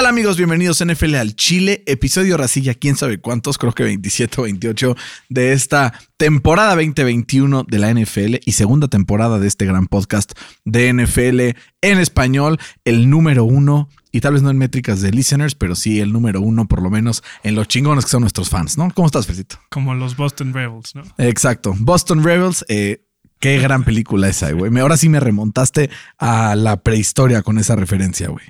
tal amigos? Bienvenidos a NFL al Chile, episodio Racilla, quién sabe cuántos, creo que 27 o 28 de esta temporada 2021 de la NFL y segunda temporada de este gran podcast de NFL en español, el número uno y tal vez no en métricas de listeners, pero sí el número uno por lo menos en los chingones que son nuestros fans, ¿no? ¿Cómo estás, Fecito? Como los Boston Rebels, ¿no? Exacto, Boston Rebels, eh, Qué gran película esa, güey. Ahora sí me remontaste a la prehistoria con esa referencia, güey.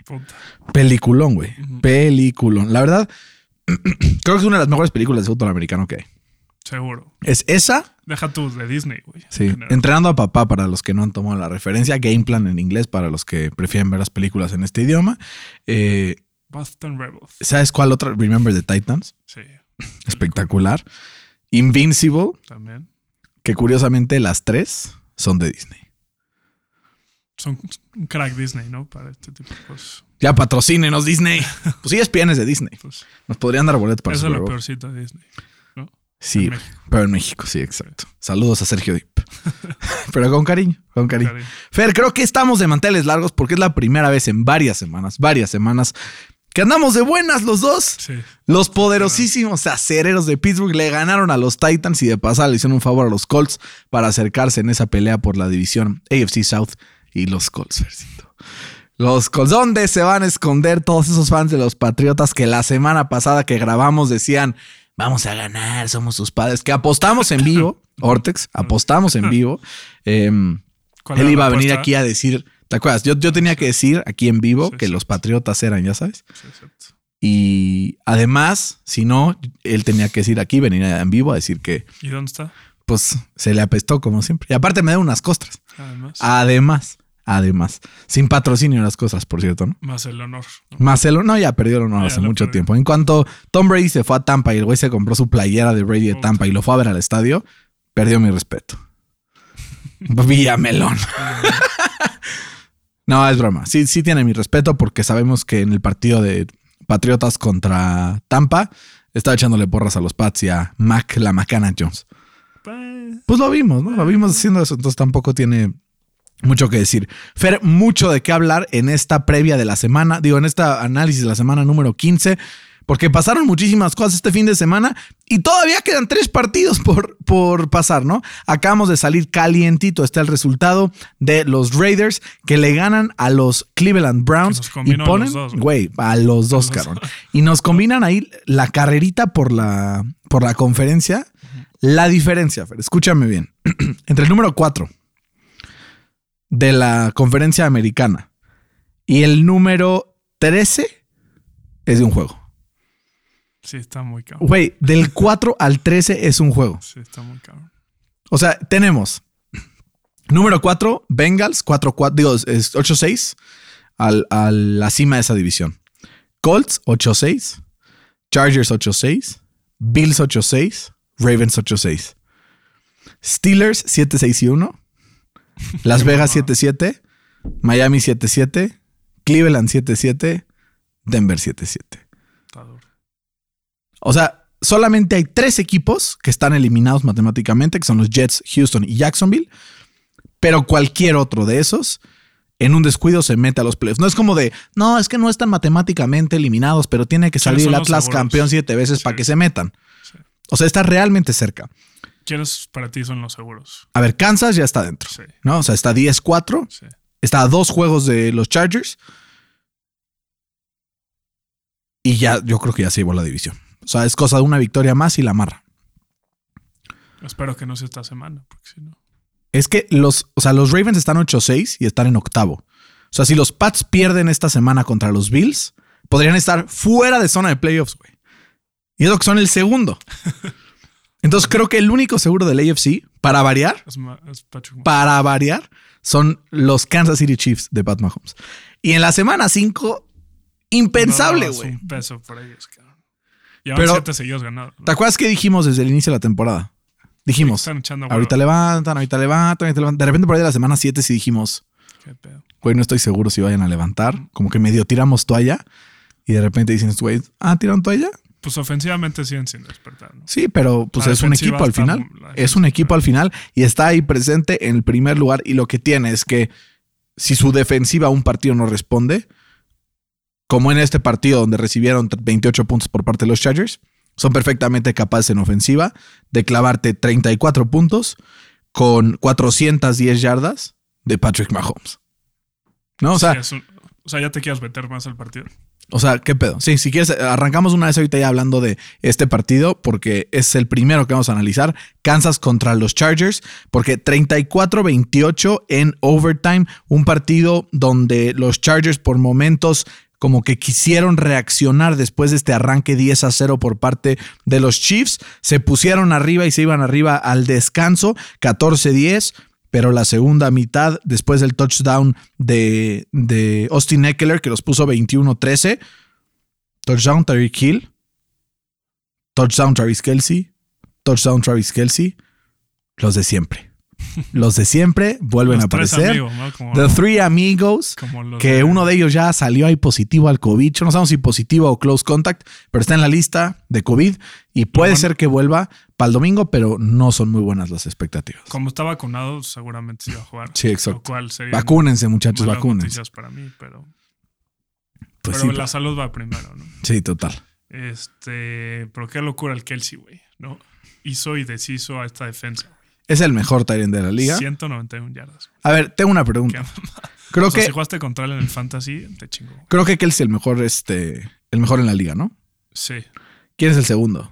Peliculón, güey. Peliculón. La verdad, creo que es una de las mejores películas de fútbol americano que hay. Seguro. Es esa. Deja tú de Disney, güey. Sí. Entrenando a papá para los que no han tomado la referencia. Game Plan en inglés para los que prefieren ver las películas en este idioma. Eh, Boston Rebels. ¿Sabes cuál otra? Remember the Titans. Sí. Espectacular. Invincible. También que curiosamente las tres son de Disney. Son un crack Disney, ¿no? Para este tipo de cosas. Ya patrocínenos Disney. Pues sí, es es de Disney. Pues, Nos podrían dar boletos para. Eso es lo peorcito de Disney. ¿no? Sí, pero en México, sí, exacto. Saludos a Sergio Dip. pero con cariño, con cariño. Fer, creo que estamos de manteles largos porque es la primera vez en varias semanas, varias semanas que andamos de buenas los dos. Los poderosísimos acereros de Pittsburgh le ganaron a los Titans y de pasada le hicieron un favor a los Colts para acercarse en esa pelea por la división AFC South y los Colts, Los Colts, ¿dónde se van a esconder todos esos fans de los Patriotas que la semana pasada que grabamos decían, vamos a ganar, somos sus padres, que apostamos en vivo, Ortex, apostamos en vivo. Em, él iba a venir aquí a decir ¿Te acuerdas? Yo, yo tenía que decir aquí en vivo que los patriotas eran, ya sabes. Sí, exacto. Y además, si no, él tenía que decir aquí, venir en vivo a decir que. ¿Y dónde está? Pues se le apestó como siempre. Y aparte me da unas costras. Además. Además. Además. Sin patrocinio las cosas, por cierto, ¿no? Más el honor. Más el honor. No, ya perdió el honor hace mucho tiempo. En cuanto Tom Brady se fue a Tampa y el güey se compró su playera de Brady de Tampa y lo fue a ver al estadio, perdió mi respeto. Villamelón. No, es broma. Sí, sí tiene mi respeto porque sabemos que en el partido de Patriotas contra Tampa estaba echándole porras a los Pats y a Mac, la Macana Jones. Pues, lo vimos, ¿no? Lo vimos haciendo eso, entonces tampoco tiene mucho que decir. Fer, mucho de qué hablar en esta previa de la semana, digo, en esta análisis de la semana número 15 porque pasaron muchísimas cosas este fin de semana y todavía quedan tres partidos por, por pasar, ¿no? Acabamos de salir calientito, está el resultado de los Raiders que le ganan a los Cleveland Browns y ponen, güey, a los dos, cabrón. Y nos combinan ahí la carrerita por la, por la conferencia. La diferencia, Fer, escúchame bien, entre el número 4 de la conferencia americana y el número 13 es de un juego. Sí, está muy cabrón. Güey, del 4 al 13 es un juego. Sí, está muy cabrón. O sea, tenemos número 4, Bengals, 4-4, digo, es 8-6 a la cima de esa división. Colts, 8-6. Chargers, 8-6. Bills, 8-6. Ravens, 8-6. Steelers, 7-6 y 1. Las Vegas, 7-7. Miami, 7-7. Cleveland, 7-7. Denver, 7-7. O sea, solamente hay tres equipos que están eliminados matemáticamente, que son los Jets, Houston y Jacksonville. Pero cualquier otro de esos, en un descuido, se mete a los playoffs. No es como de, no, es que no están matemáticamente eliminados, pero tiene que salir el Atlas campeón siete veces para que se metan. O sea, está realmente cerca. ¿Quiénes para ti son los seguros? A ver, Kansas ya está dentro. ¿no? O sea, está 10-4. Está a dos juegos de los Chargers. Y ya, yo creo que ya se llevó la división. O sea, es cosa de una victoria más y la amarra. Espero que no sea esta semana, porque si no. Es que los, o sea, los Ravens están 8-6 y están en octavo. O sea, si los Pats pierden esta semana contra los Bills, podrían estar fuera de zona de playoffs, güey. Y es lo que son el segundo. Entonces creo que el único seguro del AFC, para variar, para variar, son los Kansas City Chiefs de Pat Mahomes. Y en la semana 5, impensable, güey. un peso por ellos, cabrón. Pero, siete seguidos ganados. ¿Te acuerdas qué dijimos desde el inicio de la temporada? Dijimos, ahorita levantan, ahorita levantan, ahorita levantan. De repente por ahí de la semana 7 sí dijimos, ¿Qué pedo? güey, no estoy seguro si vayan a levantar. Como que medio tiramos toalla y de repente dicen, güey, ah, tiraron toalla. Pues ofensivamente siguen sin despertar. ¿no? Sí, pero pues es un equipo al final. Es un equipo al final y está ahí presente en el primer lugar. Y lo que tiene es que si su defensiva a un partido no responde, como en este partido donde recibieron 28 puntos por parte de los Chargers, son perfectamente capaces en ofensiva de clavarte 34 puntos con 410 yardas de Patrick Mahomes. ¿No? O sea, Sí, es un- o sea, ya te quieres meter más al partido. o sea, ¿qué pedo? Sí, si quieres, arrancamos una vez ahorita ya hablando de este partido, porque es el primero que vamos a analizar. Kansas contra los Chargers, porque 34-28 en overtime, un partido donde los Chargers por momentos como que quisieron reaccionar después de este arranque 10 a 0 por parte de los Chiefs, se pusieron arriba y se iban arriba al descanso, 14-10. Pero la segunda mitad, después del touchdown de, de Austin Eckler, que los puso 21-13, touchdown Tyreek Hill, touchdown Travis Kelsey, touchdown Travis Kelsey, los de siempre. Los de siempre vuelven Los a aparecer. amigos, ¿no? Como, The Three Amigos, que de- uno de ellos ya salió ahí positivo al COVID. Yo no sabemos si positivo o close contact, pero está en la lista de COVID y puede bueno. ser que vuelva para el domingo, pero no son muy buenas las expectativas. Como está vacunado, seguramente se iba a jugar. Sí, exacto. Cual Vacúnense, muchachos, vacúnense. para mí, pero, Pues pero sí, la salud va primero, ¿no? sí, total. Este, pero qué locura el Kelsey, güey, ¿no? Hizo y deshizo a esta defensa. Es el mejor Tyrant de la liga. 191 yardas. A ver, tengo una pregunta. Creo O sea, que, si jugaste contra él en el fantasy, te chingó. creo que Kelsey es el mejor, este, el mejor en la liga, ¿no? Sí. ¿Quién es el segundo?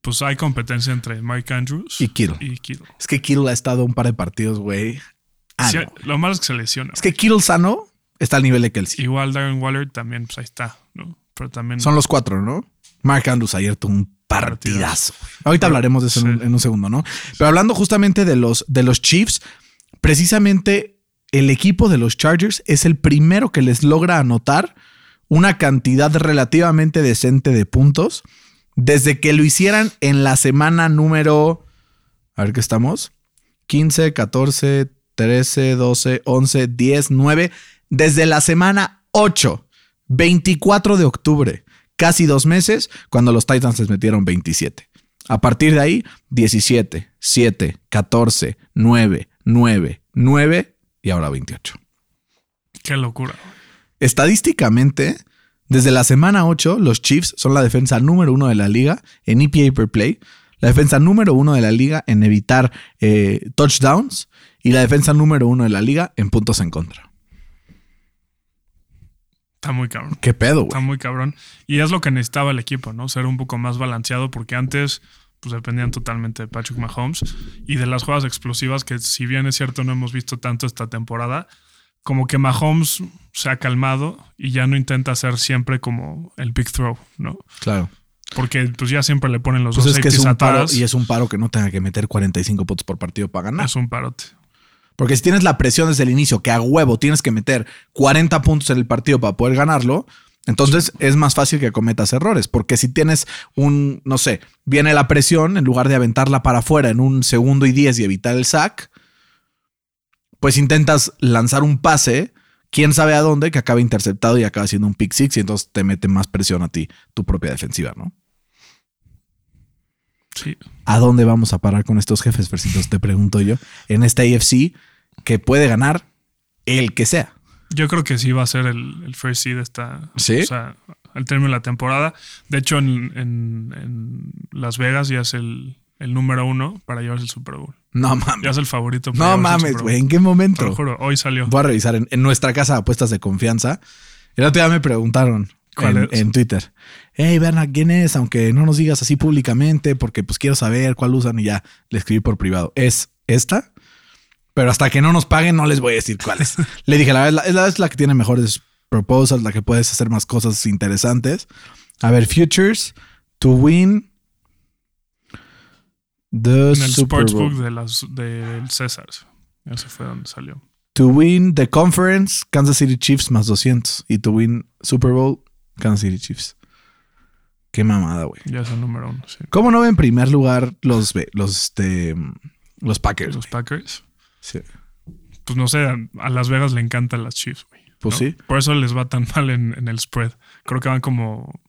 Pues hay competencia entre Mike Andrews Y Kittle. y Kittle. Es que Kittle ha estado un par de partidos, güey. Ah, Sí, no. Lo malo es que se lesiona. Es que Kittle sano está al nivel de Kelsey. Igual Darren Waller también, pues ahí está, ¿no? Pero también. Son los cuatro, ¿no? Mark Andrews ayer tuvo un partidazo. Ahorita Pero- hablaremos de eso en, un, sí. en un segundo, ¿no? Pero hablando justamente de los, de los Chiefs, precisamente el equipo de los Chargers es el primero que les logra anotar una cantidad relativamente decente de puntos desde que lo hicieran en la semana número... A ver qué estamos. 15, 14, 13, 12, 11, 10, 9. Desde la semana 8, 24 de octubre, casi dos meses, cuando los Titans les metieron 27. A partir de ahí, 17, 7, 14, 9, 9, 9 y ahora 28. Qué locura. Estadísticamente, desde la semana 8, los Chiefs son la defensa número uno de la liga en EPA per play, la defensa número uno de la liga en evitar eh, touchdowns y la defensa número uno de la liga en puntos en contra. Está muy cabrón. ¿Qué pedo, Está güey? muy cabrón. Y es lo que necesitaba el equipo, ¿no? Ser un poco más balanceado porque antes pues dependían totalmente de Patrick Mahomes y de las jugadas explosivas que si bien es cierto no hemos visto tanto esta temporada, como que Mahomes se ha calmado y ya no intenta hacer siempre como el big throw, ¿no? Claro. Porque pues ya siempre le ponen los Pues dos es que es paro y es un paro que no tenga que meter 45 puntos por partido para ganar. es un parote. Porque si tienes la presión desde el inicio que a huevo tienes que meter 40 puntos en el partido para poder ganarlo, entonces es más fácil que cometas errores. Porque si tienes un, no sé, viene la presión, en lugar de aventarla para afuera en un segundo y 10 y evitar el sack, pues intentas lanzar un pase, quién sabe a dónde, que acaba interceptado y acaba siendo un pick six y entonces te mete más presión a ti, tu propia defensiva, ¿no? Sí. ¿A dónde vamos a parar con estos jefes, Versitos? Te pregunto yo. En esta AFC que puede ganar el que sea. Yo creo que sí va a ser el, el first seed esta. ¿Sí? O sea, al término de la temporada. De hecho, en, en- en Las Vegas ya es el, el número uno para llevarse el Super Bowl. No Ya mames. es el favorito. para No mames, güey. ¿En qué Te lo momento? juro, hoy salió. Voy a revisar en, en nuestra casa de apuestas de confianza. El otro día me preguntaron ¿Cuál en, Twitter. Hey, Berna, ¿quién es? Aunque no nos digas así públicamente, porque pues quiero saber cuál usan y ya le escribí por privado. ¿Es esta? Pero hasta que no nos paguen, no les voy a decir cuál es. le dije, la verdad, es la, es la que tiene mejores proposals, la que puedes hacer más cosas interesantes. A ver, Futures to win the En el Super Bowl. Sportsbook de las, del César. Ese fue donde salió. To win the conference, Kansas City Chiefs más 200. Y to win Super Bowl, Kansas City Chiefs. Qué mamada, güey. Ya es el número uno. Sí. ¿Cómo no ven en primer lugar los, los, este, los Packers? Los? Packers. Sí. Pues no sé, a, a Las Vegas le encantan las Chiefs, güey. Pues ¿no? sí. Por eso les va tan mal en, en el spread. Creo que van como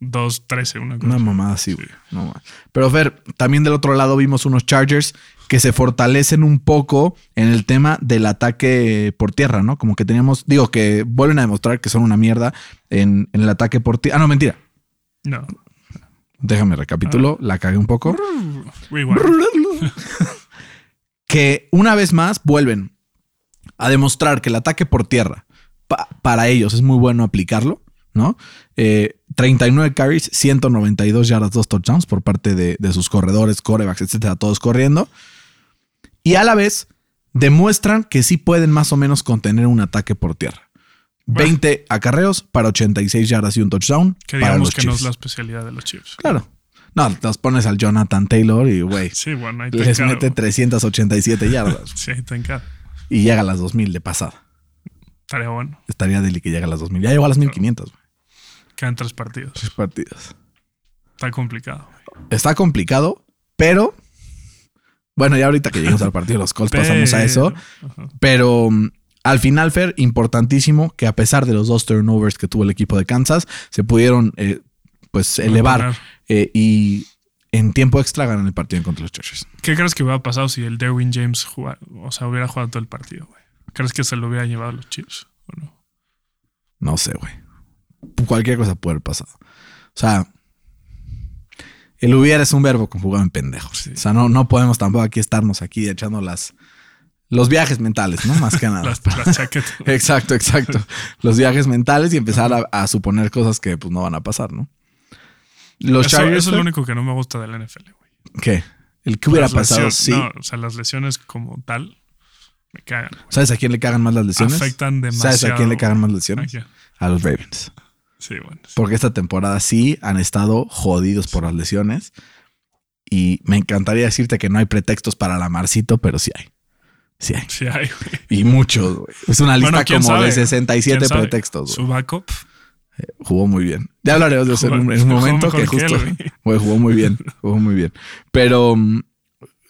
2-13, una cosa. Una mamada así, güey. No ma- Pero Fer, también del otro lado vimos unos Chargers que se fortalecen un poco en el tema del ataque por tierra, ¿no? Como que teníamos, digo, que vuelven a demostrar que son una mierda en, en el ataque por tierra. Ah, no, mentira. No. Déjame recapitulo, Ah. la cagué un poco. Que una vez más vuelven a demostrar que el ataque por tierra pa- para ellos es muy bueno aplicarlo, ¿no? Eh, 39 carries, 192 yardas, dos touchdowns por parte de, de sus corredores, corebacks, etcétera, todos corriendo. Y a la vez demuestran que sí pueden más o menos contener un ataque por tierra. Bueno. 20 acarreos para 86 yardas y un touchdown. Que para digamos los que no es la especialidad de los Chiefs. Claro. No, los pones al Jonathan Taylor y, güey, Sí, bueno, ahí te les mete 387 yardas. Sí, ahí te y llega a las 2000 de pasada. Estaría bueno. Estaría deli que llega a las 2000. Ya llegó a las 1500, güey. Quedan tres partidos. Tres partidos. Está complicado. Está complicado, pero bueno, ya ahorita que lleguemos al partido de los Colts pasamos a eso. Ajá. Pero mm, al final, Fer, importantísimo que a pesar de los dos turnovers que tuvo el equipo de Kansas, se pudieron eh, pues elevar eh, y en tiempo extra ganan el partido contra los Chargers. ¿Qué crees que hubiera pasado si el Derwin James jugara, o sea, hubiera jugado todo el partido, güey? ¿Crees que se lo hubiera llevado a los Chiefs o no? No sé, güey. Cualquier cosa puede haber pasado. O sea, el hubiera es un verbo conjugado en pendejos. Sí. O sea, no, no podemos tampoco aquí estarnos aquí echando las los viajes mentales, ¿no? Más que nada. Las, las chaquetas. exacto, exacto. Los viajes mentales y empezar a, a suponer cosas que pues no van a pasar, ¿no? Los Eso, Chargers. eso es lo único que no me gusta del NFL, güey. ¿Qué? El que hubiera Las pasado, lesiones- sí. No, o sea, las lesiones como tal me cagan. güey. ¿Sabes a quién le cagan más las lesiones? Afectan demasiado. ¿Sabes a quién le cagan más ¿A lesiones? A los Ravens. Sí, bueno. sí. Porque esta temporada sí han estado jodidos por las lesiones. Y me encantaría decirte que no hay pretextos para la Marcito, pero sí hay. Sí hay. Sí hay. Y muchos, güey. Es una lista Bueno, ¿quién como de sabe? 67 ¿Quién sabe? pretextos. güey. Su backup. Jugó muy bien. Ya hablaremos de eso en un, momento que él, justo. güey. güey, jugó muy bien. Jugó muy bien. Pero mm,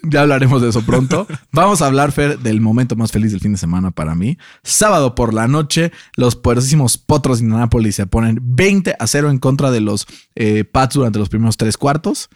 ya hablaremos de eso pronto. Vamos a hablar, Fer, del momento más feliz del fin de semana para mí. Sábado por la noche, los poderosísimos potros de Indianapolis se ponen 20 a 0 en contra de los eh, Pats durante los primeros tres cuartos.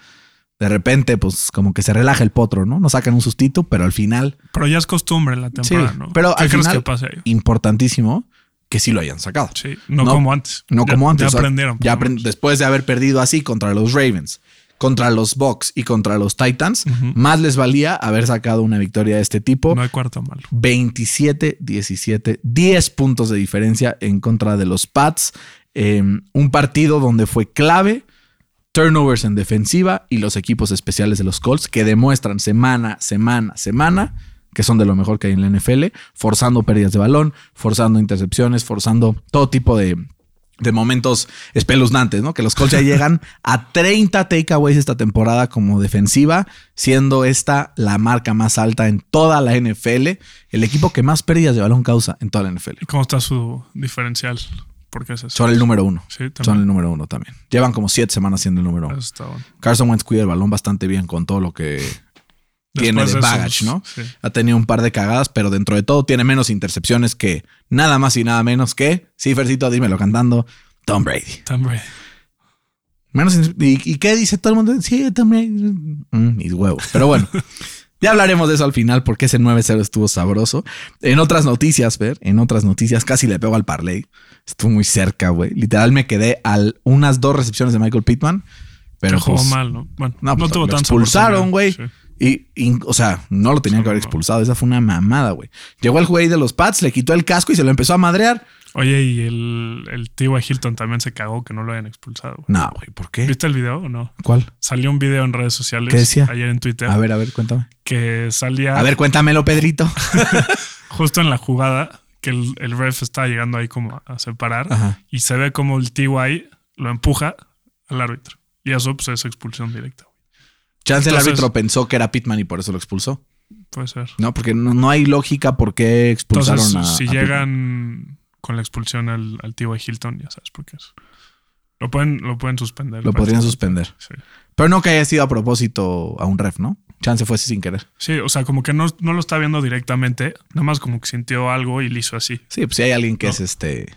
De repente, pues como que se relaja el potro, ¿no? Nos sacan un sustito, pero al final, Pero ya es costumbre en la temporada, Sí, ¿no? pero ¿Qué al crees final- que pase ahí? importantísimo que sí lo hayan sacado. Sí, no, No, como antes. No Ya- como antes. Ya o sea, aprendieron. Ya aprend- menos. después de haber perdido así contra los Ravens, contra los Bucks y contra los Titans, más les valía haber sacado una victoria de este tipo. No hay cuarto malo. 27-17, 10 puntos de diferencia en contra de los Pats. Eh, un partido donde fue clave turnovers en defensiva y los equipos especiales de los Colts que demuestran semana, semana, semana que son de lo mejor que hay en la NFL, forzando pérdidas de balón, forzando intercepciones, forzando todo tipo de, de momentos espeluznantes, ¿no? Que los Colts ya llegan a 30 takeaways esta temporada como defensiva, siendo esta la marca más alta en toda la NFL, el equipo que más pérdidas de balón causa en toda la NFL. ¿Y cómo está su diferencial? ¿Por qué es eso? Son el número uno. Sí, también. Son el número uno también. Llevan como siete semanas siendo el número Eso uno. está bueno. Carson Wentz cuida el balón bastante bien con todo lo que tiene de esos- baggage, ¿no? Sí. Ha tenido un par de cagadas, pero dentro de todo tiene menos intercepciones que nada más y nada menos que, sí, Fercito, dímelo cantando, Tom Brady. Tom Brady. Menos, ¿y, y qué dice todo el mundo? Sí, Tom Brady. Mm, mis huevos. Pero bueno, ya hablaremos de eso al final porque ese 9-0 estuvo sabroso. En otras noticias, Fer, en otras noticias, casi le pego al parlay. Estuvo muy cerca, güey. Literal me quedé a unas dos recepciones de Michael Pittman. Pero jugó pues, mal, ¿no? Bueno, No, no, pues, tuvo lo tanto. expulsaron, güey. Y, y, o sea, no lo tenían que haber expulsado. Esa fue una mamada, güey. Llegó el güey de los Pats, le quitó el casco y se lo empezó a madrear. Oye, y el, el T.Y. Hilton también se cagó que no lo hayan expulsado. güey. No, güey, ¿por qué? ¿Viste el video o no? ¿Cuál? Salió un video en redes sociales ¿Qué decía? ayer en Twitter A ver, a ver, cuéntame. que salía A ver, cuéntamelo, Pedrito. justo en la jugada que el, el ref está llegando ahí como a separar Ajá. y se ve como el T.Y. lo empuja al árbitro. Y eso pues es expulsión directa. Chance el árbitro pensó que era Pittman y por eso lo expulsó. Puede ser. No, porque no, no hay lógica por qué expulsaron Entonces, a. si a Pittman. llegan con la expulsión al, al T.Y. Hilton, ya sabes por qué es. Lo pueden, lo pueden suspender. Lo podrían suspender. Sí. Pero no que haya sido a propósito a un ref, ¿no? Chance fue así sin querer. Sí, o sea, como que no, no lo está viendo directamente, nada más como que sintió algo y le hizo así. Sí, pues si hay alguien que No. es este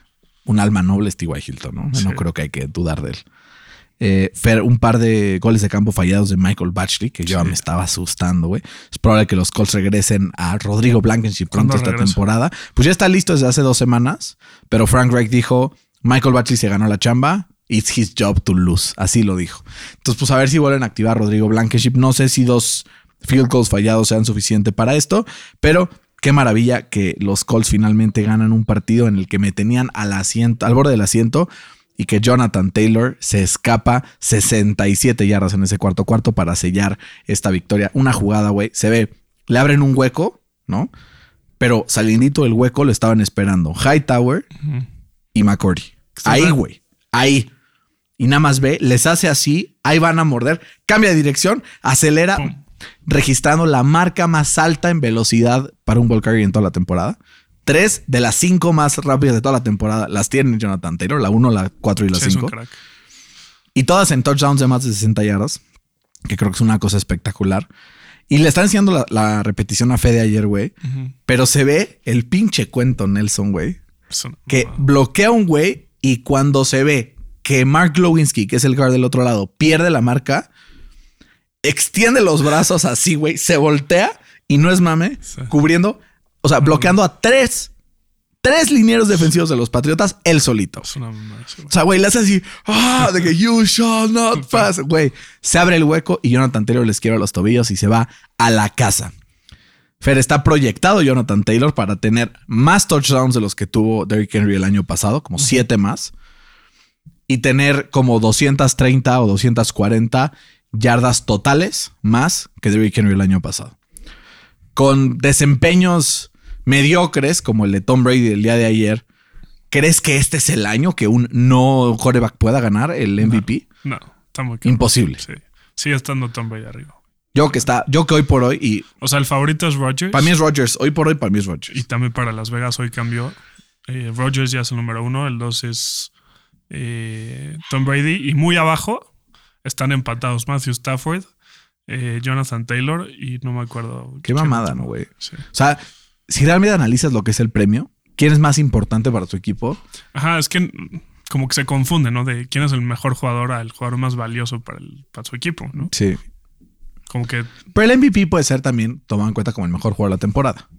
un alma noble, es T.Y. Hilton, ¿no? Sí. No creo que hay que dudar de él. Eh, Fer, un par de goles de campo fallados de Michael Batchley, que yo Sí. me estaba asustando, güey. Es probable que los Colts regresen a Rodrigo Blankenship pronto ¿Cuándo esta regresa? temporada. Pues ya está listo desde hace dos semanas, pero Frank Reich dijo, Michael Batchley se ganó la chamba, it's his job to lose. Así lo dijo. Entonces, pues a ver si vuelven a activar a Rodrigo Blankenship. No sé si dos field goals fallados sean suficiente para esto, pero qué maravilla que los Colts finalmente ganan un partido en el que me tenían al asiento, al borde del asiento y que Jonathan Taylor se escapa 67 yardas en ese cuarto cuarto para sellar esta victoria. Una jugada, güey, se ve, le abren un hueco, ¿no? Pero saliendito del hueco lo estaban esperando Hightower Ujú. y McCordy. Ahí, güey. Ahí. Y nada más ve, les hace así, ahí van a morder, cambia de dirección, acelera, Pum. registrando la marca más alta en velocidad para un carrier en toda la temporada. Tres de las cinco más rápidas de toda la temporada las tiene Jonathan Taylor, la uno, la cuatro y la Sí, es un cinco. crack. Y todas en touchdowns de más de 60 yardas, que creo que es una cosa espectacular. Y le están enseñando la, la repetición a Fede ayer, güey. Pero se ve el pinche cuento Nelson, güey que bloquea a un güey y cuando se ve que Mark Lewinsky, que es el guard del otro lado, pierde la marca, extiende los brazos así, güey, se voltea y no es mame, Sí. cubriendo, o sea, bloqueando a tres, tres linieros defensivos de los Patriotas, él solito. Es una. O sea, güey, le hace así, ah, de que you shall not pass. Güey, se abre el hueco y Jonathan Taylor les quiebra los tobillos y se va a la casa. Fer está proyectado Jonathan Taylor para tener más touchdowns de los que tuvo Derrick Henry el año pasado, como siete más, y tener como 230 o 240 yardas totales más que Derrick Henry el año pasado. Con desempeños mediocres como el de Tom Brady el día de ayer, ¿crees que este es el año que un no quarterback pueda ganar el MVP? No, está muy cabrón. Imposible. Sí. Sigue estando Tom Brady arriba. Yo que está, yo que hoy por hoy, y O sea, el favorito es Rodgers. para mí es Rodgers, hoy por hoy para mí es Y Rodgers. también para Las Vegas hoy cambió. Eh, Rodgers ya es el número uno, el dos es eh, Tom Brady. Y muy abajo están empatados Matthew Stafford, eh, Jonathan Taylor y no me acuerdo. Qué mamada. ¿no, güey? Sí. O sea, si realmente analizas lo que es el premio, ¿quién es más importante para tu equipo? Ajá, es que como que se confunde, ¿no? De quién es el mejor jugador al jugador más valioso para, el, para su equipo, ¿no? Sí. Como que Pero el MVP puede ser también tomado en cuenta como el mejor jugador de la temporada.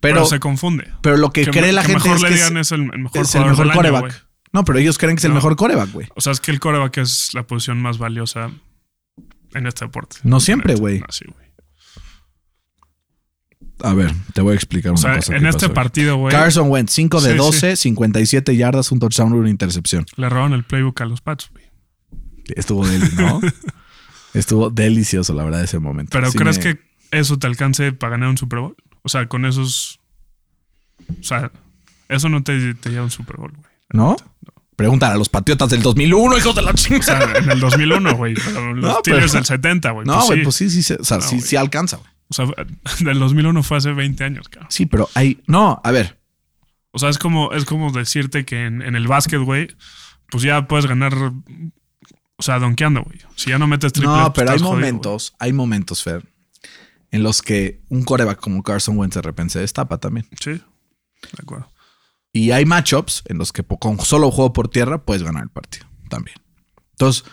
pero, Pero, se confunde. pero lo que, Que, cree la que gente mejor es le que digan es, es, el, mejor es el mejor del coreback. no, pero ellos creen que es el mejor coreback, güey. O sea, es que el coreback es la posición más valiosa en este deporte. No siempre, güey. No, sí, güey. A ver, te voy a explicar O una sea, cosa. en este pasó partido, güey, Carson Wentz, 5 de Sí, 12, 57 yardas, un touchdown y una intercepción. le robaron el playbook a los Pats, güey. Estuvo deli, ¿no? Estuvo delicioso, la verdad, ese momento. Pero Sí ¿crees me- que eso te alcance para ganar un Super Bowl? O sea, con esos... O sea, eso no te, te lleva un Super Bowl, güey. ¿No? Pregúntale a los patriotas del 2001, hijos de la O chingada. sea, en el 2001, güey. Pero los No, pero- del 70, güey. No, pues güey, sí. pues sí, sí, sí, o sea, No, sí, sí alcanza, güey. O sea, del 2001 fue hace 20 años, cabrón. Sí, pero hay. No, a ver. O sea, es como, es como decirte que en, en el básquet, güey, pues ya puedes ganar, o sea, donkeando, güey. Si ya no metes triple, No, pues pero hay jodido, momentos, hay momentos, Fer, en los que un coreback como Carson Wentz de repente se destapa también. Sí, de acuerdo. Y hay matchups en los que con solo juego por tierra puedes ganar el partido también. Entonces,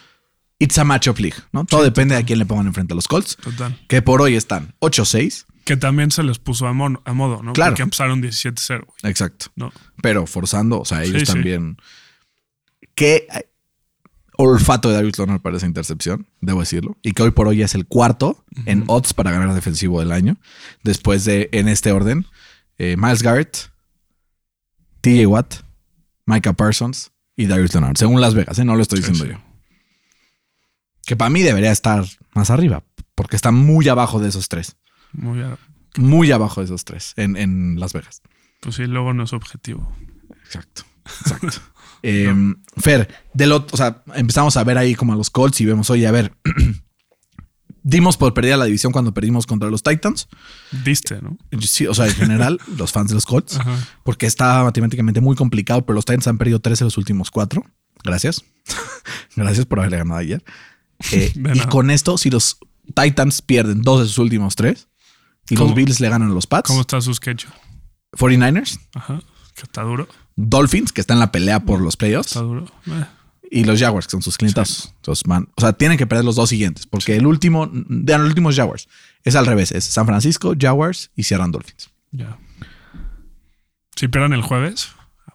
it's a matchup league, ¿no? Todo depende de a quién le pongan enfrente a los Colts, Total. que por hoy están 8-6. Que también se les puso a, modo, ¿no? Claro. Porque empezaron 17-0, güey. Exacto. No. Pero forzando, o sea, ellos Sí, sí. también. Qué eh, olfato de David Leonard para esa intercepción, debo decirlo. Y que hoy por hoy es el cuarto en odds para ganar defensivo del año. Después de, en este orden, eh, Miles Garrett, TJ Watt, Micah Parsons y Darius Leonard. Según Las Vegas, ¿eh? no lo estoy Sí, diciendo sí. yo. Que para mí debería estar más arriba, porque está muy abajo de esos tres. Muy a- Muy abajo de esos tres en, en Las Vegas. Pues sí, luego no es objetivo. Exacto, exacto. Eh, Fer, del otro, o sea, empezamos a ver ahí como a los Colts y vemos, oye, a ver, dimos por perdida la división cuando perdimos contra los Titans. Diste, ¿no? Sí, o sea, en general, los fans de los Colts, Ajá. porque está matemáticamente muy complicado, pero los Titans han perdido tres de los últimos cuatro. Gracias. Gracias por haberle ganado ayer. Eh, y con esto, si los Titans pierden dos de sus últimos tres y los ¿Cómo- Bills le ganan a los Pats, ¿Cómo está su sketch? 49ers, Ajá. Que está duro. Dolphins, que está en la pelea por los playoffs, Está duro. Eh, y los Jaguars, que son sus clientes. Entonces van, o sea, tienen que perder los dos siguientes, porque el último, de los últimos Jaguars, es al revés, es San Francisco, Jaguars y Sierra Dolphins. Ya. Si pierden el jueves,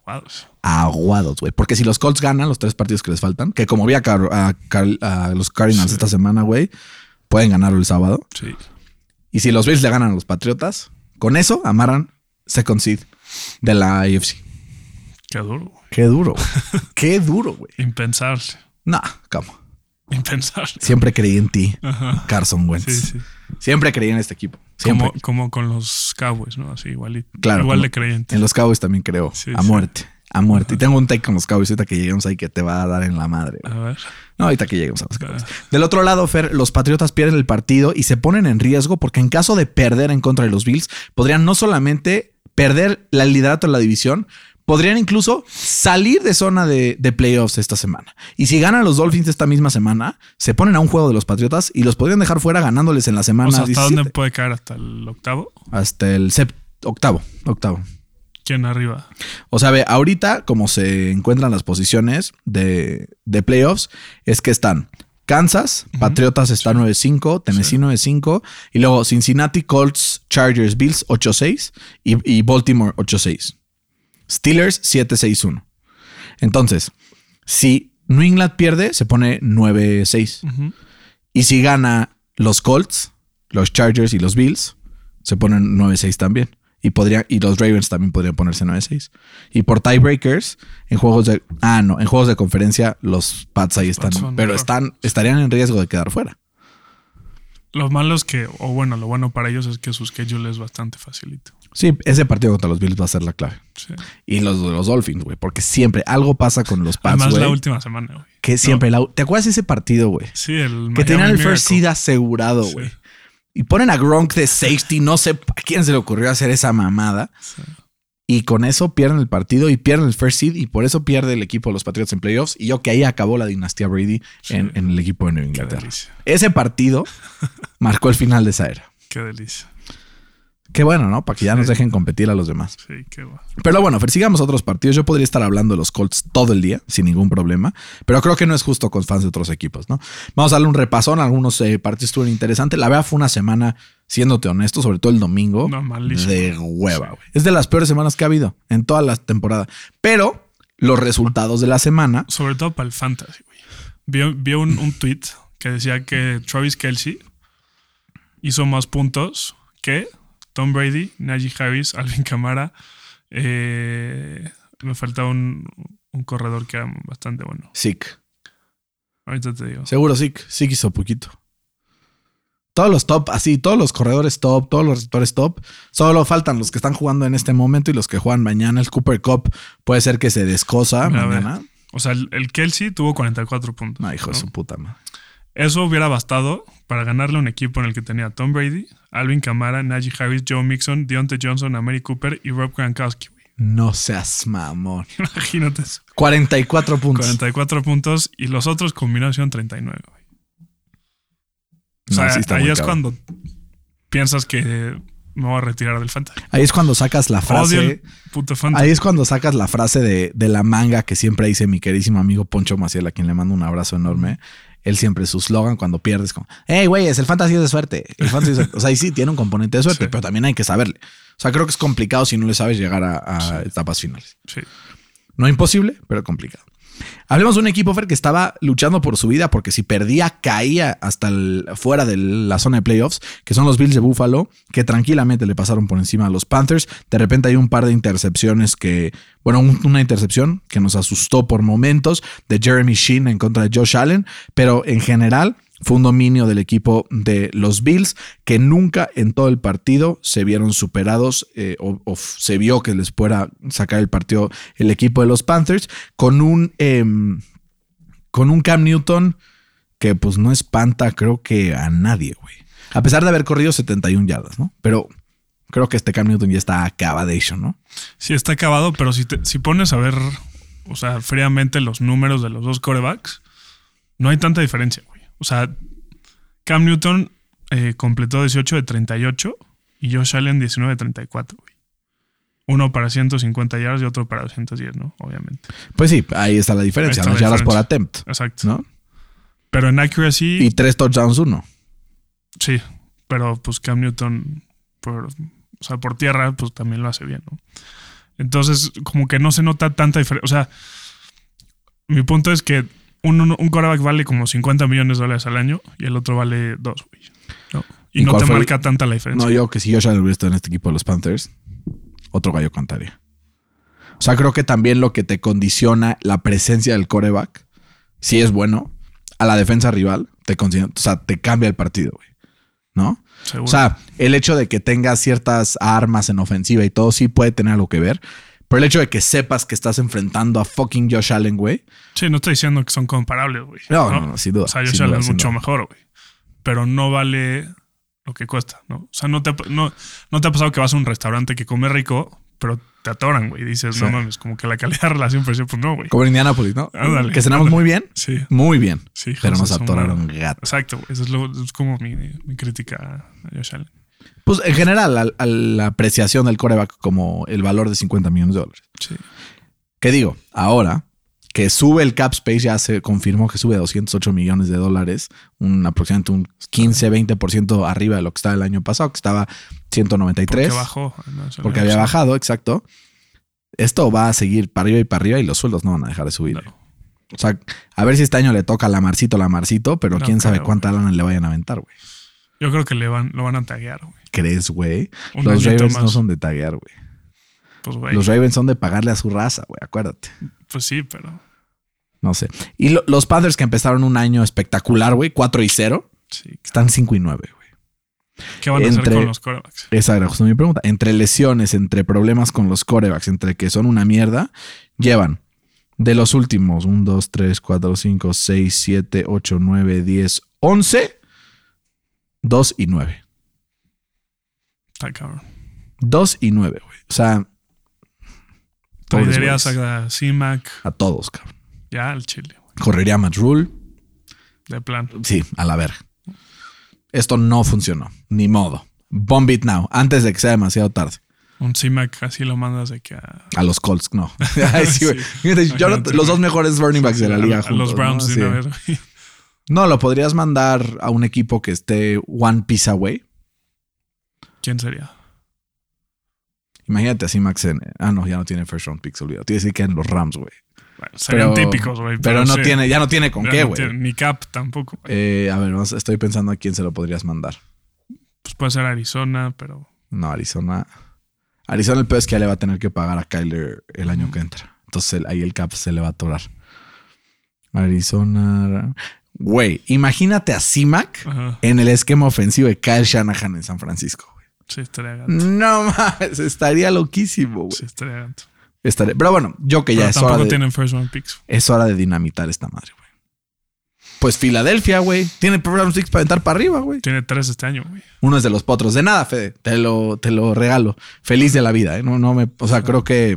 aguados. Aguados, güey. Porque si los Colts ganan los tres partidos que les faltan, que como vi a, a, los Cardinals esta semana, güey, pueden ganarlo el sábado. Sí. Y si los Bills le ganan a los Patriotas, con eso amarran second seed de la AFC. Qué duro. Qué duro. Qué duro, güey. Impensable. No, ¿cómo? Impensable. Siempre creí en ti, Carson Wentz. Sí, sí. Siempre creí en este equipo. Como, como, con los Cowboys, ¿no? Así igualito. Claro. Igual de creí en ti. En los Cowboys también creo. a muerte. A muerte. Y tengo un take con los Cowboys ahorita que lleguemos ahí que te va a dar en la madre. A ver. No, ahorita que lleguemos a los Cowboys. Del otro lado, Fer, los Patriotas pierden el partido y se ponen en riesgo porque en caso de perder en contra de los Bills, podrían no solamente perder el liderato de la división, podrían incluso salir de zona de, playoffs esta semana. Y si ganan los Dolphins esta misma semana, se ponen a un juego de los Patriotas y los podrían dejar fuera ganándoles en la semana. ¿Hasta dónde puede caer? ¿Hasta el octavo? Hasta el octavo, octavo. ¿Quién arriba? O sea, ve, ahorita como se encuentran las posiciones de, playoffs, es que están Kansas, Patriotas está 9-5, Tennessee 9-5, y luego Cincinnati, Colts, Chargers, Bills 8-6 y, y Baltimore 8-6. Steelers 7-6-1. Entonces, si New England pierde, se pone 9-6. Y si gana los Colts, los Chargers y los Bills, se ponen 9-6 también. Y, podría, y los Ravens también podrían ponerse 9-6. Y por tiebreakers, en juegos de. Ah, no, en juegos de conferencia, los Pats ahí están. pero están, estarían en riesgo de quedar fuera. Lo malo es que, o bueno, lo bueno para ellos es que su schedule es bastante facilito. Sí, ese partido contra los Bills va a ser la clave. Y los de los Dolphins, güey, porque siempre algo pasa con los Pats, Además, la última semana, güey. Que siempre, ¿te acuerdas de ese partido, güey? Sí, el Que tenían el first seed asegurado, güey. Y ponen a Gronk de safety, no sé a quién se le ocurrió hacer esa mamada. Y con eso pierden el partido y pierden el first seed y por eso pierde el equipo de los Patriots en playoffs. Y yo que ahí acabó la dinastía Brady en, en, el equipo de Nueva Inglaterra. Ese partido marcó el final de esa era. Qué delicia. Qué bueno, ¿no? Para que ya nos dejen competir a los demás. Sí, qué bueno. Pero bueno, sigamos otros partidos. Yo podría estar hablando de los Colts todo el día, sin ningún problema. Pero creo que no es justo con fans de otros equipos, ¿no? Vamos a darle un repasón. Algunos eh, partidos estuvieron interesantes. La verdad fue una semana, siéndote honesto, sobre todo el domingo. de hueva, güey. Es de las peores semanas que ha habido en toda la temporada. Pero los resultados de la semana. Sobre todo para el fantasy, güey. Vi, un, un tweet que decía que Travis Kelsey hizo más puntos que Tom Brady, Najee Harris, Alvin Kamara. Eh, me falta un, corredor que era bastante bueno. Sick. Ahorita te digo. Seguro Sick. Sick hizo poquito. Todos los top, así, todos los corredores top, todos los receptores top. Solo faltan los que están jugando en este momento y los que juegan mañana. El Cooper Cup puede ser que se descosa mañana. O sea, el, Kelsey tuvo 44 puntos. No, hijo de su puta madre. Eso hubiera bastado para ganarle a un equipo en el que tenía Tom Brady, Alvin Kamara, Najee Harris, Joe Mixon, Deontay Johnson, Amari Cooper y Rob Gronkowski. No seas mamón. Imagínate eso. 44 puntos. 44 puntos y los otros combinación 39. O sea, ahí es cuando piensas que me voy a retirar del fantasy. Ahí es cuando sacas la frase. Ahí es cuando sacas la frase de, de, la manga que siempre dice mi queridísimo amigo Poncho Maciel, a quien le mando un abrazo enorme él siempre su slogan cuando pierdes como, hey, güey, es el fantasy de suerte. El fantasy O sea, ahí sí tiene un componente de suerte, pero también hay que saberle. O sea, creo que es complicado si no le sabes llegar a, etapas finales. Sí. No imposible, pero complicado. Hablemos de un equipo, que estaba luchando por su vida porque si perdía, caía hasta fuera de la zona de playoffs, que son los Bills de Buffalo, que tranquilamente le pasaron por encima a los Panthers. De repente hay un par de intercepciones que, bueno, una intercepción que nos asustó por momentos de Jeremy Sheen en contra de Josh Allen, pero en general fue un dominio del equipo de los Bills que nunca en todo el partido se vieron superados eh, o, se vio que les pueda sacar el partido el equipo de los Panthers con un, em, con un Cam Newton que pues no espanta creo que a nadie, güey. A pesar de haber corrido 71 yardas, ¿no? Pero creo que este Cam Newton ya está acabadation, ¿no? Sí, está acabado, pero si, si pones a ver, o sea, fríamente los números de los dos corebacks, no hay tanta diferencia, güey. O sea, Cam Newton eh, completó 18 de 38 y Josh Allen 19 de 34, güey. Uno para 150 yardas y otro para 210, ¿no? Obviamente. Pues sí, ahí está la diferencia. Está Las la yardas por attempt, Exacto. ¿no? Pero en accuracy, Y tres touchdowns, uno. sí. Pero pues Cam Newton, por, o sea, por tierra, pues también lo hace bien, ¿no? Entonces, como que no se nota tanta diferencia. O sea, mi punto es que un, un, un quarterback vale como 50 millones de dólares al año y el otro vale 2, güey. ¿no? Y, ¿Y no te el- marca tanta la diferencia. No, yo que si Josh Allen hubiera estado en este equipo de los Panthers, otro gallo cantaría. O sea, creo que también lo que te condiciona la presencia del coreback, si es bueno, a la defensa rival, te, condiciona- o sea, te cambia el partido, güey. ¿No? Seguro. O sea, el hecho de que tengas ciertas armas en ofensiva y todo sí puede tener algo que ver. Pero el hecho de que sepas que estás enfrentando a fucking Josh Allen, güey. sí, no estoy diciendo que son comparables, güey. No, no, no, sin duda. O sea, Josh duda, Allen es mucho duda. mejor, güey. Pero no vale lo que cuesta, ¿no? O sea, no te, no, no te ha pasado que vas a un restaurante que come rico, pero te atoran, güey. Dices, no Sí. mames, como que la calidad de relación precio, pues no, güey. Como en Indianapolis, ¿no? Ándale, que cenamos ándale. muy bien. Sí, Muy bien. sí. Pero nos atoraron madre. gato. Exacto, güey. Eso es, lo, es como mi, mi crítica a Josh Allen. Pues en general, a, a la apreciación del coreback como el valor de 50 millones de dólares. Sí. ¿Qué digo? Ahora que sube el cap space, ya se confirmó que sube a 208 millones de dólares, un aproximadamente un 15-20% arriba de lo que estaba el año pasado, que estaba 193. Porque bajó. ¿no? Porque había bajado, exacto. Esto va a seguir para arriba y para arriba y los sueldos no van a dejar de subir. Claro. O sea, a ver si este año le toca a la Marcito, la Marcito, pero No quién sabe cuánta lana le vayan a aventar, güey. Yo creo que le van, lo van a taguear, güey. ¿Crees, güey? Los Ravens no más. son de taguear, güey. Pues, güey. Los Ravens son de pagarle a su raza, güey, acuérdate. Pues sí, pero. No sé. Y lo- los Panthers que empezaron un año espectacular, güey, 4 y 0, Sí. están 5 y 9, güey. ¿Qué van a hacer con los quarterbacks? Esa era justo mi pregunta. Entre lesiones, entre problemas con los corebacks, entre que son una mierda, llevan de los últimos 1, 2, 3, 4, 5, 6, 7, 8, 9, 10, 11, 2 y 9. Está cabrón. 2 y 9, güey. O sea, güeyes. a C-Mac a todos, cabrón. ya al Chile, güey. Correría Matt Rule. De plan. Sí, a la verga. Esto no funcionó. Ni modo. Bomb it now, antes de que sea demasiado tarde. Un C-Mac así lo mandas de que a. A los Colts, no. Ay, sí. Sí. Yo los dos mejores running backs de la a- liga a, juntos. los Browns ¿no? de Sí. una vez, güey. No, lo podrías mandar a un equipo que esté one piece away. ¿Quién sería? Imagínate así, Max. En, ah, no, ya no tiene first round picks, olvidado. Tiene que decir que en los Rams, güey. Bueno, serían Pero- típicos, güey. Pero, no sí. tiene, ya no tiene con Ya qué, güey. Ni cap tampoco. Eh, a ver, estoy pensando a quién se lo podrías mandar. Pues puede ser Arizona, pero. No, Arizona. Arizona el peor es que ya le va a tener que pagar a Kyler el año que entra. Entonces el- ahí el cap se le va a atorar. Arizona. Güey, imagínate a C-Mac en el esquema ofensivo de Kyle Shanahan en San Francisco. güey. Sí, estaría gato. No mames, estaría loquísimo, güey. Sí, estaría gato. Estaría- Pero bueno, yo que ya Pero es hora, tampoco de, tienen first round picks. es hora de dinamitar esta madre, güey. Pues Filadelfia, güey. Tiene Program Six para aventar para arriba, güey. Tiene tres este año, güey. Uno es de los potros. De nada, Fede. Te lo, te lo regalo. Feliz de la vida, ¿eh? No, no me. O sea, creo que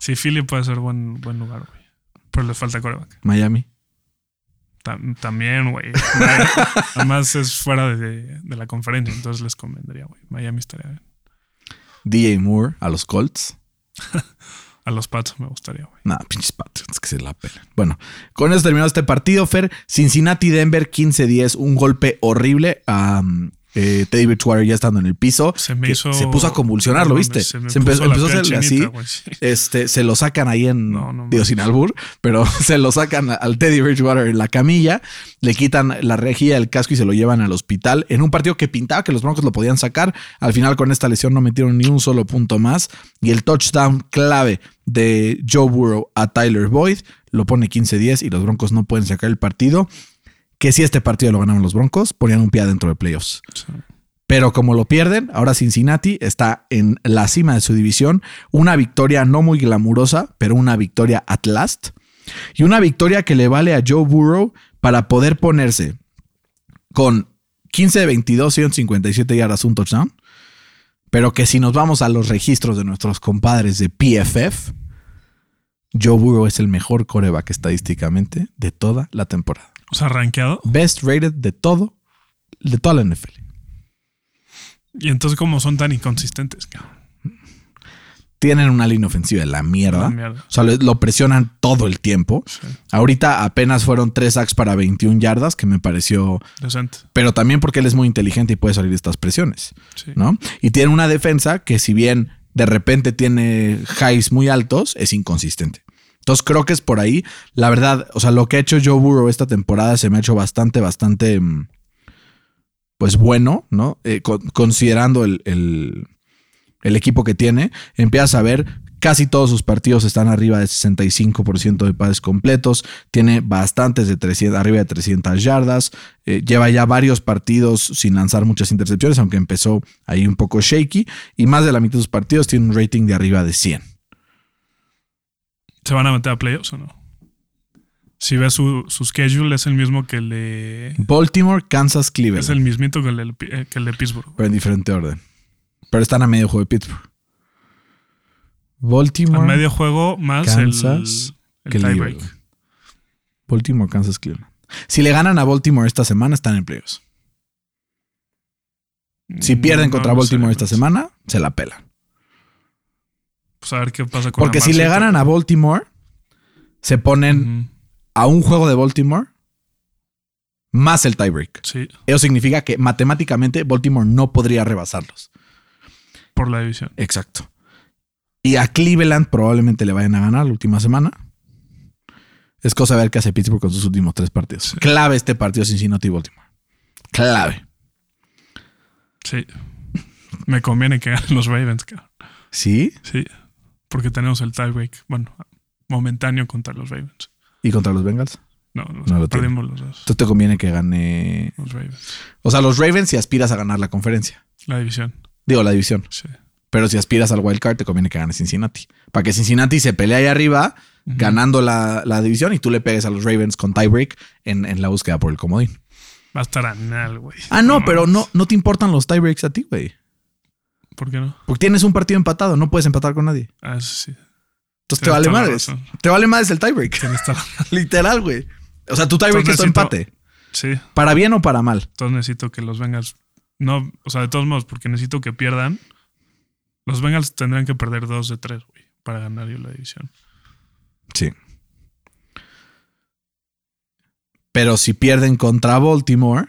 Sí, Philly puede ser buen, buen lugar, güey. Pero le falta coreback. Miami. Tam- también, güey. Además es fuera de, de la conferencia, entonces les convendría, güey. Miami estaría bien. DJ Moore a los Colts. A los Pats me gustaría, güey. Nah, pinches Patriots que se la pelan. Bueno, con eso terminó este partido, Fer. Cincinnati-Denver 15-10. Un golpe horrible um, eh, Teddy Bridgewater ya estando en el piso. Se me que hizo. Se puso a convulsionar, ¿lo No viste? Se, empezó, empezó a hacerle así. Este, se lo sacan ahí en, No, no digo sin albur, pero se lo sacan al Teddy Bridgewater en la camilla, le quitan la rejilla del casco y se lo llevan al hospital en un partido que pintaba que los Broncos lo podían sacar. Al final con esta lesión no metieron ni un solo punto más y el touchdown clave de Joe Burrow a Tyler Boyd lo pone 15-10 y los Broncos no pueden sacar el partido. Que si este partido lo ganaban los Broncos, ponían un pie adentro de playoffs. Sí. Pero como lo pierden, ahora Cincinnati está en la cima de su división. Una victoria no muy glamurosa, pero una victoria at last. Y una victoria que le vale a Joe Burrow para poder ponerse con 15 de 22, 157 yardas, un touchdown. Pero que si nos vamos a los registros de nuestros compadres de PFF, Joe Burrow es el mejor coreback estadísticamente de toda la temporada. O sea, rankeado. Best rated de todo, de toda la NFL. Y entonces, ¿cómo son tan inconsistentes, cabrón? Tienen una línea ofensiva de la mierda. La mierda. O sea, lo, lo presionan todo el tiempo. Sí. Ahorita apenas fueron tres sacks para 21 yardas, que me pareció. Decente. Pero también porque él es muy inteligente y puede salir de estas presiones, Sí. ¿no? Y tiene una defensa que, si bien de repente tiene highs muy altos, es inconsistente. Entonces creo que es por ahí. La verdad, o sea, lo que ha hecho Joe Burrow esta temporada se me ha hecho bastante, bastante, mm, pues bueno, ¿no? Eh, con- considerando el, el- el equipo que tiene, empiezas a ver casi todos sus partidos están arriba de 65% de pases completos, tiene bastantes de 300, arriba de 300 yardas, eh, lleva ya varios partidos sin lanzar muchas intercepciones, aunque empezó ahí un poco shaky, y más de la mitad de sus partidos tiene un rating de arriba de 100. ¿Se van a meter a playoffs o no? Si ves su, su schedule, es el mismo que el de. Baltimore, Kansas, Es Cleveland, el mismito que el, de- eh, que el de Pittsburgh. pero en diferente orden. Pero están a medio juego de Pittsburgh. Baltimore, A medio juego más Kansas, el, el tiebreak. Baltimore, Kansas, Cleveland. Si le ganan a Baltimore esta semana, están en playoffs. Si Mm, pierden no contra Baltimore esta semana, se la pelan. Pues a ver qué pasa con Porque la si le ganan a Baltimore, se ponen a un juego de Baltimore más el tiebreak. Sí, Eso significa que matemáticamente Baltimore no podría rebasarlos. por la división. Exacto. Y a Cleveland probablemente le vayan a ganar la última semana. Es cosa de ver qué hace Pittsburgh con sus últimos tres partidos. Clave este partido Cincinnati y Baltimore. Clave. Sí. Me conviene que ganen los Ravens, cabrón. ¿Sí? Sí. Porque tenemos el tiebreak, bueno, momentáneo contra los Ravens. ¿Y contra los Bengals? No, los- No lo tiene. perdimos los dos. Entonces te conviene que gane. Los Ravens. O sea, los Ravens si aspiras a ganar la conferencia. La división. Digo, la división. Sí. Pero si aspiras al wild card, te conviene que gane Cincinnati. Para que Cincinnati se pelee ahí arriba, ganando la, la división, y tú le pegues a los Ravens con tiebreak en, en la búsqueda por el comodín. Va a estar anal, güey. Ah, no, pero mames. no, no te importan los tiebreaks a ti, güey. ¿Por qué no? Porque tienes un partido empatado, no puedes empatar con nadie. Ah, eso sí. Entonces te vale madres. Te vale madres el tiebreak. Literal, güey. O sea, tu tiebreak es tu empate. Sí. Para bien o para mal. Entonces necesito que los Bengals. No, o sea, de todos modos, porque necesito que pierdan. Los Bengals tendrán que perder dos de tres, güey, para ganar yo la división. Sí. Pero si pierden contra Baltimore,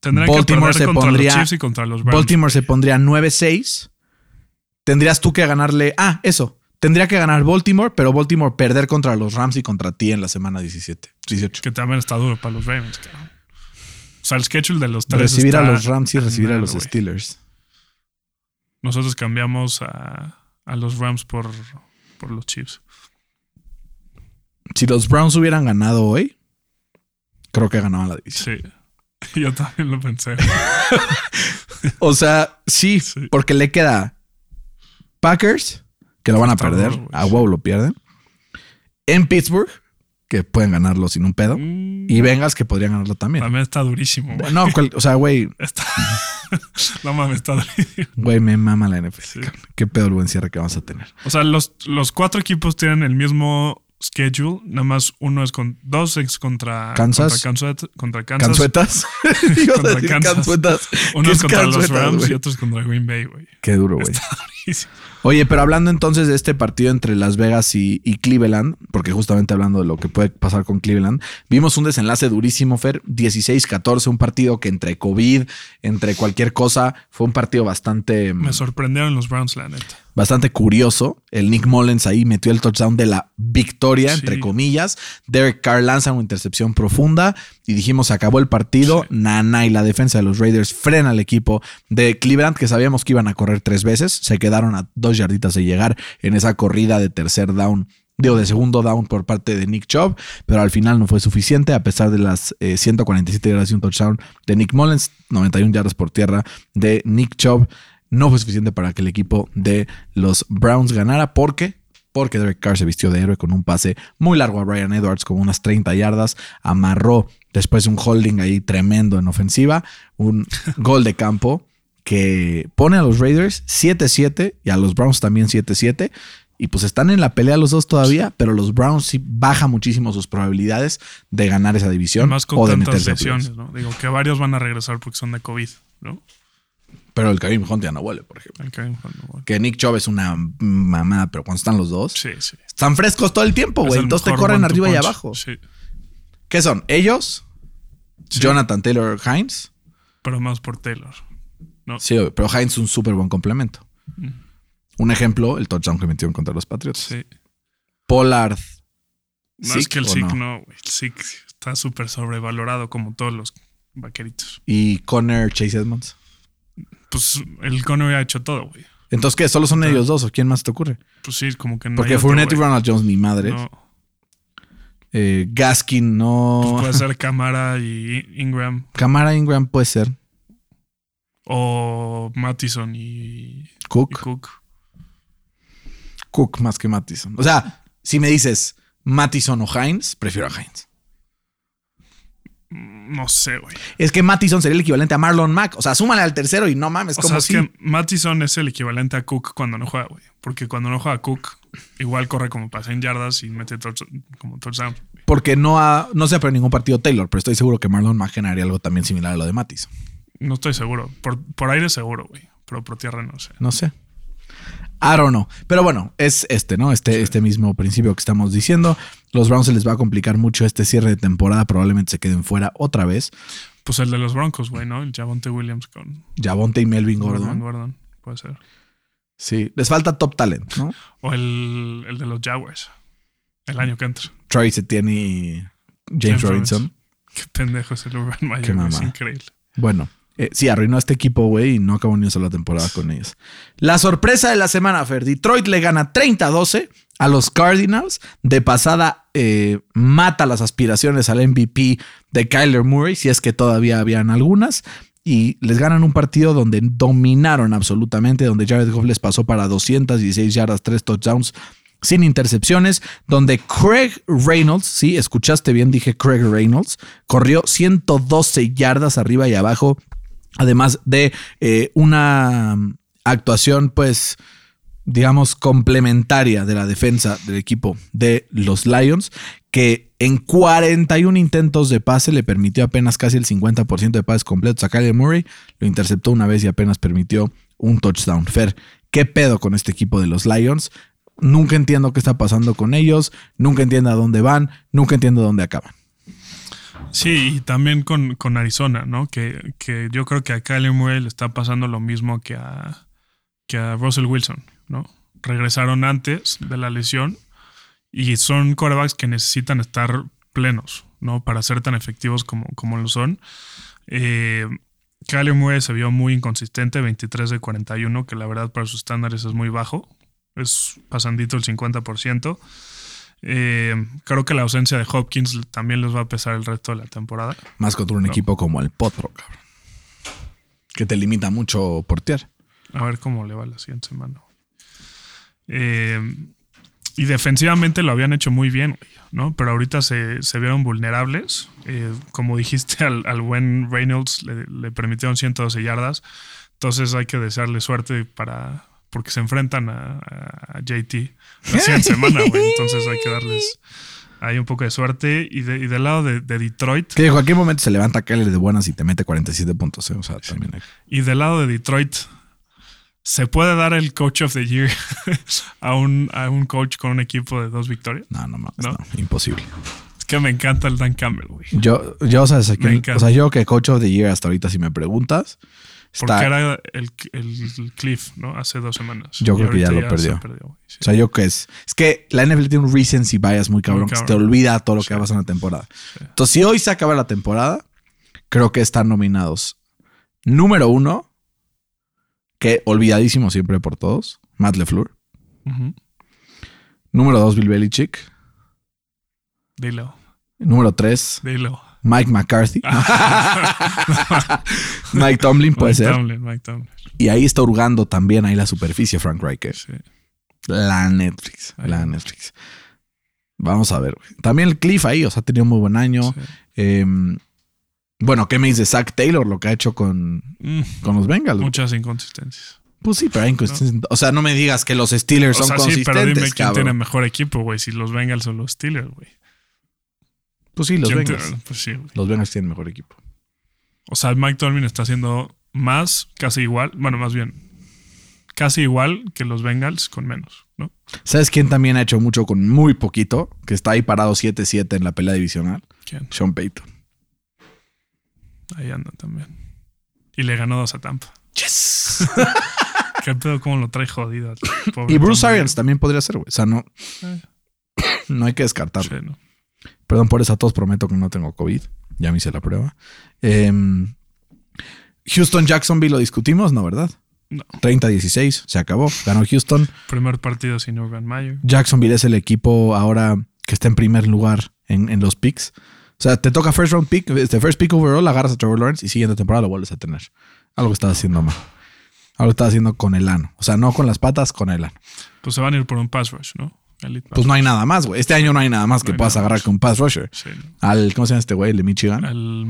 Tendrán Baltimore que se contra pondría- los Chiefs y contra los Browns. Baltimore se pondría 9-6. Tendrías tú que ganarle. Ah, eso. Tendría que ganar Baltimore, pero Baltimore perder contra los Rams y contra ti en la semana 17, 18. Que también está duro para los Ravens, cabrón. O sea, el schedule de los tres. Recibir a los Rams y recibir a los. Steelers. Nosotros cambiamos a, a los Rams por, por los Chiefs. Si los Browns hubieran ganado hoy, creo que ganaban la división. Sí. Yo también lo pensé. O sea, sí, Sí. porque le queda Packers, que lo van a perder. A huevo lo pierden. En Pittsburgh, que pueden ganarlo sin un pedo. Mm, Y Bengals, que podrían ganarlo también. también está durísimo, güey. No, cual- o sea, güey, Está... no mames, está durísimo. güey, me mama la. Sí. cabrón. Qué pedo el buen cierre que vamos a tener. O sea, los, los cuatro equipos tienen el mismo schedule. Nada más uno es con dos es contra Kansas. Contra Kansas. Contra Kansas. ¿Cansuetas? Contra decir Kansas. cansuetas. Uno ¿Qué es contra los Rams y otro es contra Green Bay, güey. Qué duro, güey. Oye, pero hablando entonces de este partido entre Las Vegas y, y Cleveland, porque justamente hablando de lo que puede pasar con Cleveland, vimos un desenlace durísimo, Fer, 16-14, un partido que entre COVID, entre cualquier cosa, fue un partido bastante, Me sorprendieron los Browns, la neta. Bastante curioso. El Nick Mullens ahí metió el touchdown de la victoria, Sí. entre comillas. Derek Carr lanza una intercepción profunda y dijimos, acabó el partido. Sí. Nana y la defensa de los Raiders frena al equipo de Cleveland, que sabíamos que iban a correr tres veces. Se quedaron a dos yarditas de llegar en esa corrida de tercer down. Digo, de segundo down por parte de Nick Chubb, pero al final no fue suficiente a pesar de las eh, 147 yardas y un touchdown de Nick Mullens, 91 yardas por tierra de Nick Chubb no fue suficiente para que el equipo de los Browns ganara. ¿Por qué? Porque Derek Carr se vistió de héroe con un pase muy largo a Brian Edwards, como unas 30 yardas. Amarró después de un holding ahí tremendo en ofensiva. Un gol de campo que pone a los Raiders 7-7 y a los Browns también 7-7. Y pues están en la pelea los dos todavía, pero los Browns sí baja muchísimo sus probabilidades de ganar esa división Más con o de tantas lesiones, ¿no? Digo que varios van a regresar porque son de COVID, ¿no? Pero el Karim Hunt ya no vuelve, por ejemplo. El Karim Hunt no vuelve. Que Nick Chubb es una mamada, pero cuando están los dos, Sí, sí. están frescos todo el tiempo, güey. Entonces te corren arriba y abajo. Sí. ¿Qué son? Ellos. Jonathan Taylor Hines. Pero más por Taylor. Sí, pero Hines es un súper buen complemento. Mm. Un ejemplo, el touchdown que metieron contra los Patriots. Sí. Pollard. No ¿Zeke es que el Zeke no? no, güey. El Zeke está súper sobrevalorado como todos los vaqueritos. Y Connor Chase Edmonds. Pues el Conway ha hecho todo, güey. Entonces, ¿qué? ¿Solo son ellos dos o quién más te ocurre? Pues sí, como que no. Porque hay otro, Fournette y. Ronald Jones, ni madre. No, Eh, Gaskin, pues no. puede ser Camara y Ingram. Camara Ingram puede ser. O Mattison y, y Cook. Cook. Cook más que Mattison. O sea, si me dices Mattison o Hines, prefiero a Hines. No sé, güey. Es que Mattison sería el equivalente a Marlon Mack. O sea, súmale al tercero y no mames, O como sea, es si. que Mattison es el equivalente a Cook cuando no juega, güey. Porque cuando no juega Cook, igual corre como para 100 yardas y mete touch- como touchdown. Porque no, ha, no se ha perdido ningún partido Taylor, pero estoy seguro que Marlon Mack generaría algo también similar a lo de Mattison. No estoy seguro. Por, por aire seguro, güey. Pero por tierra no sé. No sé. I don't know. Pero bueno, es este, ¿no? Este, este mismo principio que estamos diciendo. Los Browns se les va a complicar mucho este cierre de temporada. Probablemente se queden fuera otra vez. Pues el de los Broncos, güey, ¿no? El Javonte Williams con Javonte y Melvin Gordon. Gordon. Gordon. Puede ser. Sí. Les falta top talent, ¿no? O el, el de los Jaguars. El año que entra. Troy Etienne y James, James Robinson. Qué pendejo es el Urban Meyer. Qué güey, Es increíble. Bueno, eh, sí, arruinó a este equipo, güey, y no acabó ni una sola temporada con ellos. La sorpresa de la semana, Fer. Detroit le gana 30-12 a los Cardinals. De pasada, eh, mata las aspiraciones al MVP de Kyler Murray, si es que todavía habían algunas. Y les ganan un partido donde dominaron absolutamente, donde Jared Goff les pasó para 216 yardas, 3 touchdowns sin intercepciones, donde Craig Reynolds, sí, escuchaste bien, dije Craig Reynolds, corrió 112 yardas arriba y abajo, además de eh, una actuación, pues, digamos, complementaria de la defensa del equipo de los Lions, que en 41 intentos de pase le permitió apenas casi el 50% de pases completos a Kyler Murray, lo interceptó una vez y apenas permitió un touchdown. Fer, ¿qué pedo con este equipo de los Lions? Nunca entiendo qué está pasando con ellos, nunca entiendo a dónde van, nunca entiendo dónde acaban. Sí, y también con, con Arizona, ¿no? Que, que yo creo que a Kyler Murray le está pasando lo mismo que a, que a Russell Wilson, ¿no? Regresaron antes de la lesión y son corebacks que necesitan estar plenos, ¿no? Para ser tan efectivos como, como lo son. Eh, Kyler Murray se vio muy inconsistente, 23 de 41, que la verdad para sus estándares es muy bajo. Es pasandito el 50%. Eh, creo que la ausencia de Hopkins también les va a pesar el resto de la temporada. Más contra un No. equipo como el Potro, cabrón. Que te limita mucho portear. A ver cómo le va la siguiente semana. Eh, y defensivamente lo habían hecho muy bien, ¿no? Pero ahorita se, se vieron vulnerables. Eh, como dijiste, al, al buen Reynolds le, le permitieron 112 yardas. Entonces hay que desearle suerte para. Porque se enfrentan a, JT la siguiente semana, güey. Entonces hay que darles ahí un poco de suerte. Y, de- y del lado de, de Detroit, Que en cualquier momento se levanta Kyler de buenas y te mete 47 puntos. ¿eh? O sea, también hay- Y del lado de Detroit, ¿se puede dar el coach of the year a un, a un coach con un equipo de dos victorias? No, no ¿No? no. Imposible. Es que me encanta el Dan Campbell, güey. Yo, yo, ¿sabes a Me quién? encanta. O sea, yo que Coach of the Year hasta ahorita, si me preguntas, Porque está. era el, el Cliff, ¿no? Hace dos semanas. Yo Y creo que ya lo perdió. Sí. O sea, yo que es. Es que la NFL tiene un recency bias muy cabrón, Muy que se te cabrón. olvida todo lo que Sí. va a pasar en la temporada. Sí. Entonces, si hoy se acaba la temporada, creo que están nominados. Número uno, que olvidadísimo siempre por todos, Matt LeFleur. Número dos, Bill Belichick. Dilo, Número tres, dilo. Mike McCarthy. Mike Tomlin puede Mike ser. Tomlin, Mike Tomlin. Y ahí está hurgando también ahí la superficie, Frank Riker. Sí. La Netflix. Ahí La. Netflix. Vamos a ver. También el Cliff ahí, o sea, ha tenido muy buen año. Sí. Eh, bueno, ¿qué me dice Zach Taylor? Lo que ha hecho con, Mm, con los Bengals. muchas inconsistencias. Pues sí, pero hay inconsistencia. O sea, no me digas que los Steelers O son sea, sí, pero dime consistentes, quién tiene mejor equipo, güey. Si los Bengals o los Steelers, güey. Pues sí, los ¿Quién Bengals. tiene- Pues sí. Los Bengals tienen mejor equipo. O sea, Mike Tomlin está haciendo más, casi igual, bueno, más bien, casi igual que los Bengals con menos, ¿no? ¿Sabes quién también ha hecho mucho con muy poquito? Que está ahí parado 7-7 en la pelea divisional. ¿Quién? Sean Payton. Ahí anda también. Y le ganó dos a Tampa. Yes. ¿Qué pedo? ¿Cómo lo trae jodido? Pobre y Bruce. Arians también podría ser, güey. O sea, no, Eh, no hay que descartarlo. sí, ¿no? Perdón por eso, a todos prometo que no tengo COVID. Ya me hice la prueba. Em, Houston Jacksonville lo discutimos, ¿no? ¿Verdad? No. 30-16, se acabó. Ganó Houston. Primer partido sin Urban Meyer. Jacksonville es el equipo ahora que está en primer lugar en, en los picks. O sea, te toca first round pick, este first pick overall, agarras a Trevor Lawrence y siguiente temporada lo vuelves a tener. Algo que estás haciendo mal. Algo que estás haciendo con el ano. O sea, no con las patas, con el ano. Pues se van a ir por un pass rush, ¿no? Elite Pues no hay nada más, güey. Este año no hay nada más que No puedas agarrar con un pass rusher. rush. Sí. Al, ¿cómo se llama este güey? El de Michigan. El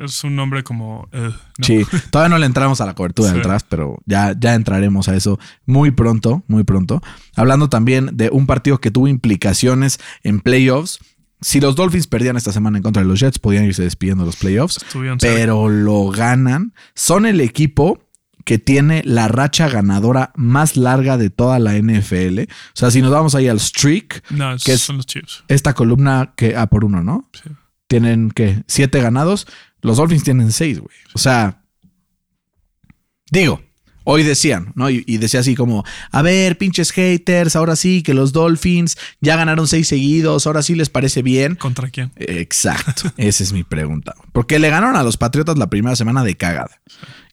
es un nombre como. eh, no. Sí, todavía no le entramos a la cobertura del Sí. draft, pero ya, ya entraremos a eso muy pronto, muy pronto. Hablando también de un partido que tuvo implicaciones en playoffs. Si los Dolphins perdían esta semana en contra de los Jets, podían irse despidiendo de los playoffs, Estuvieron cerca. pero lo ganan. Son el equipo que tiene la racha ganadora más larga de toda la NFL. O sea, si nos vamos ahí al streak, No, que es- son los Chiefs. esta columna que a por uno, ¿no? Sí. tienen que siete ganados. Los Dolphins tienen seis, güey. O sea, digo, hoy decían, ¿no? Y, y decía así como, a ver, pinches haters, ahora sí que los Dolphins ya ganaron seis seguidos, ahora sí les parece bien. ¿Contra quién? Exacto, esa es mi pregunta. Porque le ganaron a los Patriotas la primera semana de cagada.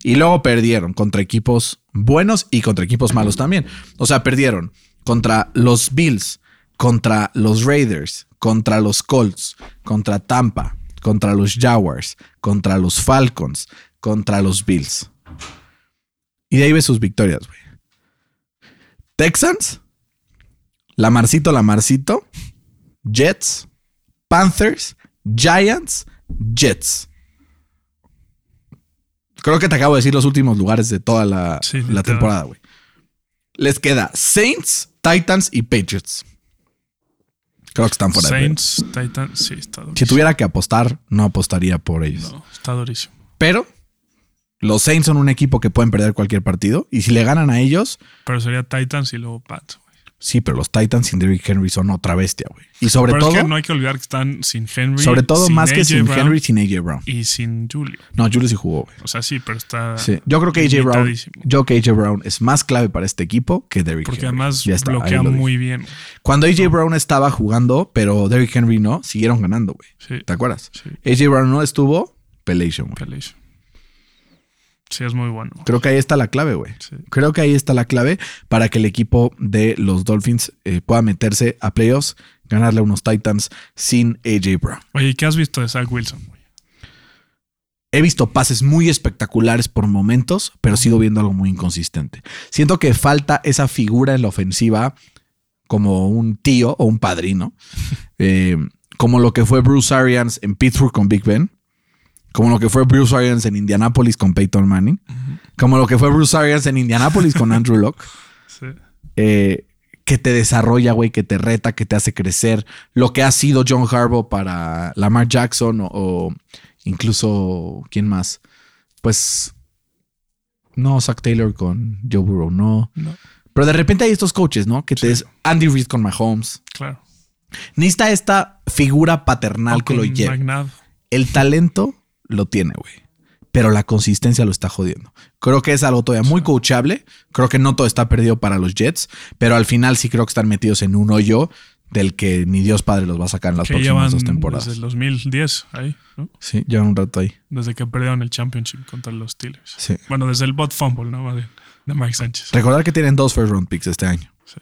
Y luego perdieron contra equipos buenos y contra equipos malos también. O sea, perdieron contra los Bills, contra los Raiders, contra los Colts, contra Tampa, contra los Jaguars, contra los Falcons, contra los Bills. Y de ahí ves sus victorias, güey. Texans, Lamarcito, Lamarcito, Jets, Panthers, Giants, Jets. Creo que te acabo de decir los últimos lugares de toda la, Sí, la literal. temporada, güey. Les queda Saints, Titans y Patriots. Creo que están fuera de Saints, Titans. Sí, está Si durísimo. tuviera que apostar, no apostaría por ellos. No, está durísimo. Pero los Saints son un equipo que pueden perder cualquier partido. Y si le ganan a ellos, Pero sería Titans y luego Pats. güey. sí, pero los Titans sin Derrick Henry son otra bestia, güey. Y sobre Pero todo, es que no hay que olvidar que están sin Henry. sobre todo más que sin Brown Henry, sin AJ Brown. Y sin Julio. No, Julius sí jugó, güey. O sea, sí, pero está. Sí. Yo creo que AJ Brown, yo que AJ Brown es más clave para este equipo que Derrick Porque Henry. además Ya está, ahí bloquea muy bien. Cuando AJ Brown estaba jugando, pero Derrick Henry no, siguieron ganando, güey. Sí, ¿Te acuerdas? sí. AJ Brown no estuvo, Pelation, güey. Pelation. Sí, es muy bueno. Creo que ahí está la clave, güey. Sí. Creo que ahí está la clave para que el equipo de los Dolphins eh, pueda meterse a playoffs, ganarle a unos Titans sin AJ Brown. Oye, ¿y ¿qué has visto de Zach Wilson? He visto pases muy espectaculares por momentos, pero sigo viendo algo muy inconsistente. Siento que falta esa figura en la ofensiva como un tío o un padrino, eh, como lo que fue Bruce Arians en Pittsburgh con Big Ben, como lo que fue Bruce Arians en Indianapolis con Peyton Manning, como lo que fue Bruce Arians en Indianapolis con Andrew Locke. Sí. eh, que te desarrolla, güey, que te reta, que te hace crecer. Lo que ha sido John Harbaugh para Lamar Jackson o, o incluso, ¿quién más? Pues, no, Zach Taylor con Joe Burrow, no. No, Pero de repente hay estos coaches, ¿no? Que te es Andy Reid con Mahomes. claro. Necesita esta figura paternal O que lo lleve. El talento lo tiene, güey. Pero la consistencia lo está jodiendo. Creo que es algo todavía muy coachable. Creo que no todo está perdido para los Jets. Pero al final sí creo que están metidos en un hoyo del que ni Dios Padre los va a sacar en las Que próximas dos temporadas. desde el 2010 ahí, ¿no? Sí, llevan un rato ahí. Desde que perdieron el championship contra los Steelers. Sí. Bueno, desde el bot fumble, ¿no? De Mike Sánchez. Recordar que tienen dos first round picks este año. Sí.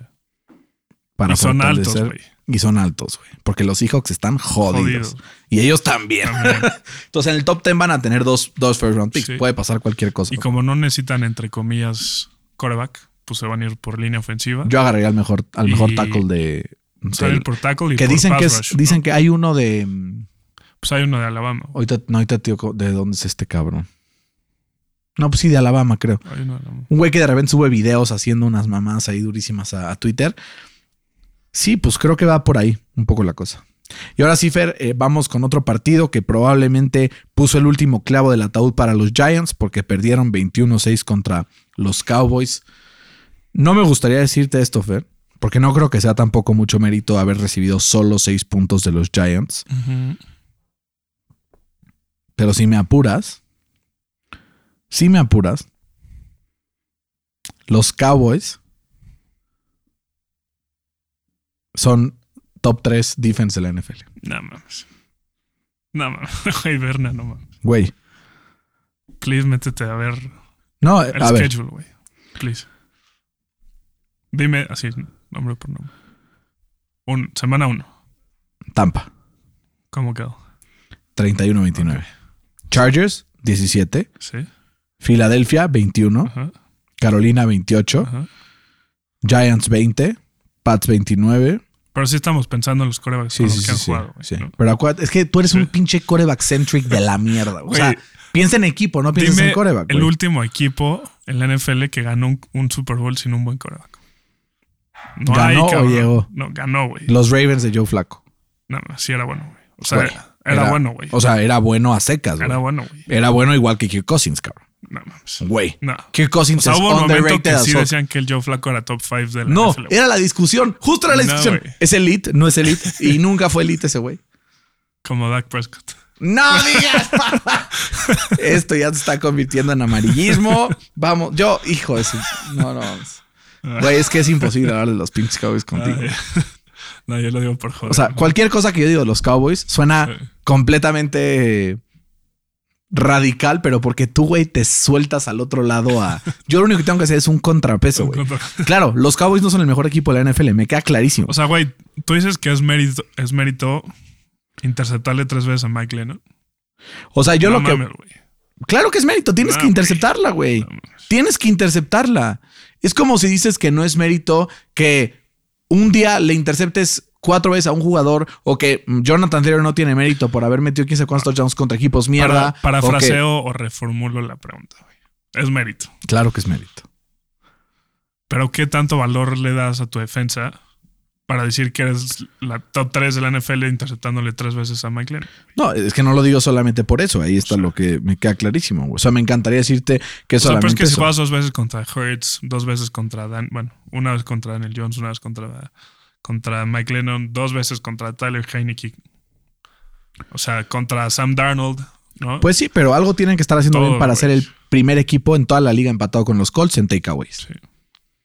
Para y son altos, güey. Y son altos, güey. Porque los Seahawks están jodidos. Y ellos también. También. Entonces en el top 10 van a tener dos, dos first round picks. Sí. Puede pasar cualquier cosa. Y como no necesitan, entre comillas, coreback, pues se van a ir por línea ofensiva. Yo agarraría al mejor, al mejor Y- tackle de. Se van a ir por tackle y que por dicen pass que es, rush, ¿no? dicen que hay uno de. mm, Pues hay uno de Alabama. Ahorita, no, ahorita tío, ¿de dónde es este cabrón? No, pues sí, de Alabama, creo. Hay uno de Alabama. Un güey que de repente sube videos haciendo unas mamás ahí durísimas a, a Twitter. Sí, pues creo que va por ahí un poco la cosa. Y ahora sí, Fer, eh, vamos con otro partido que probablemente puso el último clavo del ataúd para los Giants porque perdieron 21-6 contra los Cowboys. No me gustaría decirte esto, Fer, porque no creo que sea tampoco mucho mérito haber recibido solo 6 puntos de los Giants. Pero si me apuras, si me apuras, los Cowboys son top 3 defense de la NFL. No mames. No mames. Güey, Berna, no mames. Güey. Please, métete a ver No, el a ver. schedule, güey. Please. Dime así, nombre por nombre. Un, semana 1. Tampa, ¿Cómo quedó? 31-29. Chargers, 17. Sí. Filadelfia, 21. Ajá. Carolina, 28. Ajá. Giants, 20. Pats, 29. Pero sí estamos pensando en los corebacks Sí, sí, que sí. han jugado, sí. ¿no? Pero acuérdate, es que tú eres un pinche coreback centric de la mierda. O sea, piensa en equipo, no pienses en coreback. el último equipo en la NFL que ganó un, un Super Bowl sin un buen coreback. No ¿Ganó o cabrón. llegó? No, ganó, güey. Los Ravens de Joe Flaco. No, no, sí era bueno, güey. O sea, Güey, era, bueno, güey. O sea, era bueno a secas, güey. Era bueno, güey. Era bueno igual que Kirk Cousins, cabrón. No mames. Güey. No. Kirk Cousins O sea, es hubo momento underrated que sí decían que el Joe Flaco era top 5 de la No, NFL. era la discusión. Justo era la No, discusión. ¿Es elite? ¿No es elite? Y nunca fue elite ese güey. Como Dak Prescott. ¡No digas! Esto ya se está convirtiendo en amarillismo. Vamos, yo, hijo de su... No, no. Güey, es que es imposible hablar de los pinches Cowboys contigo. No, yo lo digo por joder. O sea, cualquier cosa que yo digo de los Cowboys suena Sí. completamente radical, pero porque tú, güey, te sueltas al otro lado a... Yo lo único que tengo que hacer es un contrapeso, güey. Claro, los Cowboys no son el mejor equipo de la NFL, me queda clarísimo. O sea, güey, tú dices que es mérito, es mérito interceptarle tres veces a Mike Lennon. O sea, yo no lo que... Claro que es mérito, tienes No, que interceptarla, güey. No. Tienes que interceptarla. Es como si dices que no es mérito que un día le interceptes cuatro veces a un jugador o que mm, Jonathan Taylor no tiene mérito por haber metido 15 cuantos touchdowns contra equipos mierda. Para, o que- parafraseo o reformulo la pregunta, güey. Es mérito. Claro que es mérito. Pero ¿qué tanto valor le das a tu defensa para decir que eres la top 3 de la NFL interceptándole tres veces a Mike Lennon? No, es que no lo digo solamente por eso. Ahí está lo que me queda clarísimo. güey. O sea, me encantaría decirte que O sea, pero solamente es que si eso. juegas dos veces contra Hurts, dos veces contra Dan, bueno, una vez contra Daniel Jones, una vez contra, contra Mike Lennon, dos veces contra Tyler Heineke. O sea, contra Sam Darnold, ¿no? Pues sí, pero algo tienen que estar haciendo Todo, bien para ser el primer equipo en toda la liga empatado con los Colts en takeaways. Sí.